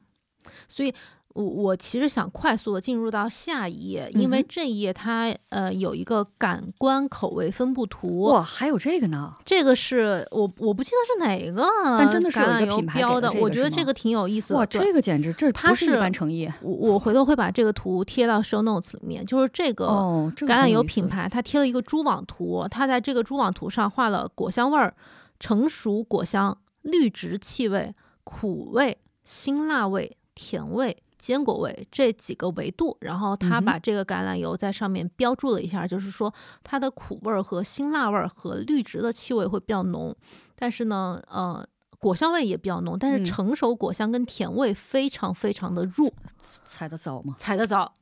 所以我我其实想快速的进入到下一页，因为这一页它呃有一个感官口味分布图。哇，还有这个呢！这个是我我不记得是哪个，但真的是有橄榄油一个品牌标的，我觉得这个挺有意思的。哇，这个简直这它不是一是般诚意我我回头会把这个图贴到 show notes 里面，就是这个橄榄油品牌，它贴了一个蛛网图，它在这个蛛网图上画了果香味儿、成熟果香、绿植气味、苦味、辛辣味、甜味、坚果味这几个维度，然后它嗯哼把这个橄榄油在上面标注了一下，就是说它的苦味儿和辛辣味儿和绿植的气味会比较浓，但是呢，呃。果香味也比较浓，但是嗯成熟果香跟甜味非常非常的弱，踩得早吗？踩得早。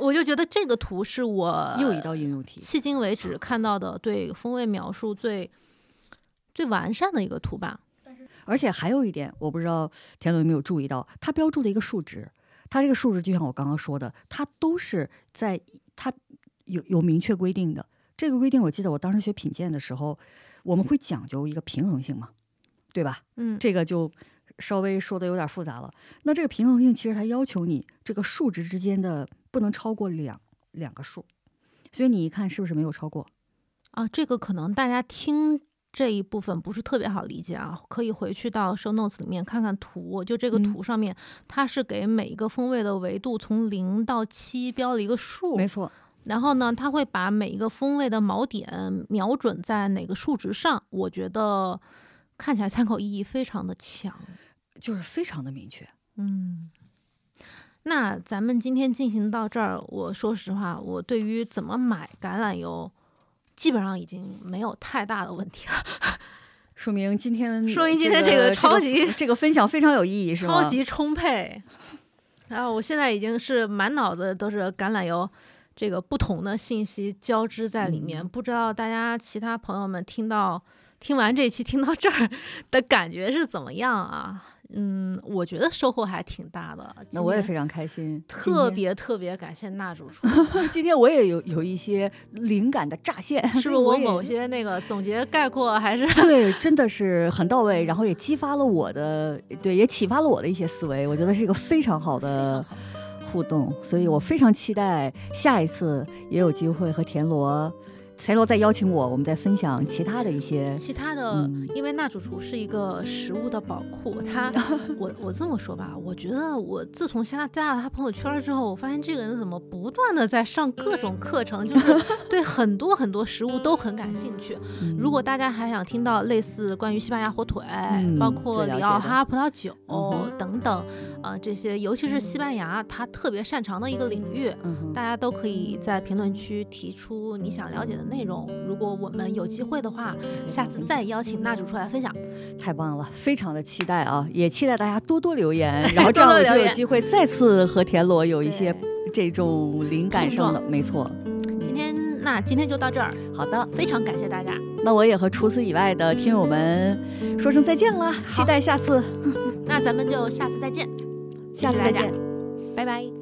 我就觉得这个图是我又一道应用题。迄今为止看到的对风味描述最最完善的一个图吧。而且还有一点，我不知道田总有没有注意到，它标注的一个数值，它这个数值就像我刚刚说的，它都是在它有有明确规定的。这个规定，我记得我当时学品鉴的时候，我们会讲究一个平衡性嘛，对吧？嗯，这个就稍微说的有点复杂了。那这个平衡性其实它要求你这个数值之间的不能超过两两个数，所以你一看是不是没有超过？啊，这个可能大家听这一部分不是特别好理解啊，可以回去到 show notes 里面看看图。就这个嗯图上面，它是给每一个风味的维度从零到七标了一个数，没错，然后呢，它会把每一个风味的锚点瞄准在哪个数值上。我觉得看起来参考意义非常的强。就是非常的明确。嗯，那咱们今天进行到这儿，我说实话，我对于怎么买橄榄油，基本上已经没有太大的问题了。说明今天 说明今天这个超级这个分享非常有意义，是吗？超级充沛。然后我现在已经是满脑子都是橄榄油，这个不同的信息交织在里面，不知道大家其他朋友们听到听完这期听到这儿的感觉是怎么样啊？嗯，我觉得收获还挺大的。那我也非常开心，特别特别感谢娜主厨。今天我也有有一些灵感的乍现，是不是我某些那个总结概括还是对，真的是很到位，然后也激发了我的，对，也启发了我的一些思维。我觉得是一个非常好的互动，所以我非常期待下一次也有机会和田螺。田螺再邀请我，我们再分享其他的一些 其他的，因为那主厨是一个食物的宝库。他，我我这么说吧，我觉得我自从加加了他朋友圈之后，我发现这个人怎么不断的在上各种课程，就是 对很多很多食物都很感兴趣。如果大家还想听到类似关于西班牙火腿，包括里奥哈葡萄酒等等，呃，这些尤其是西班牙他特别擅长的一个领域，大家都可以在评论区提出你想了解的。内容，如果我们有机会的话，下次再邀请娜主出来分享，太棒了，非常的期待啊！也期待大家多多留言，然后这样我就有机会再次和田螺有一些这种灵感上的，没错。今天那今天就到这儿，好的，非常感谢大家。那我也和除此以外的听友们说声再见了，期待下次。那咱们就下次再见，下次再见，拜拜。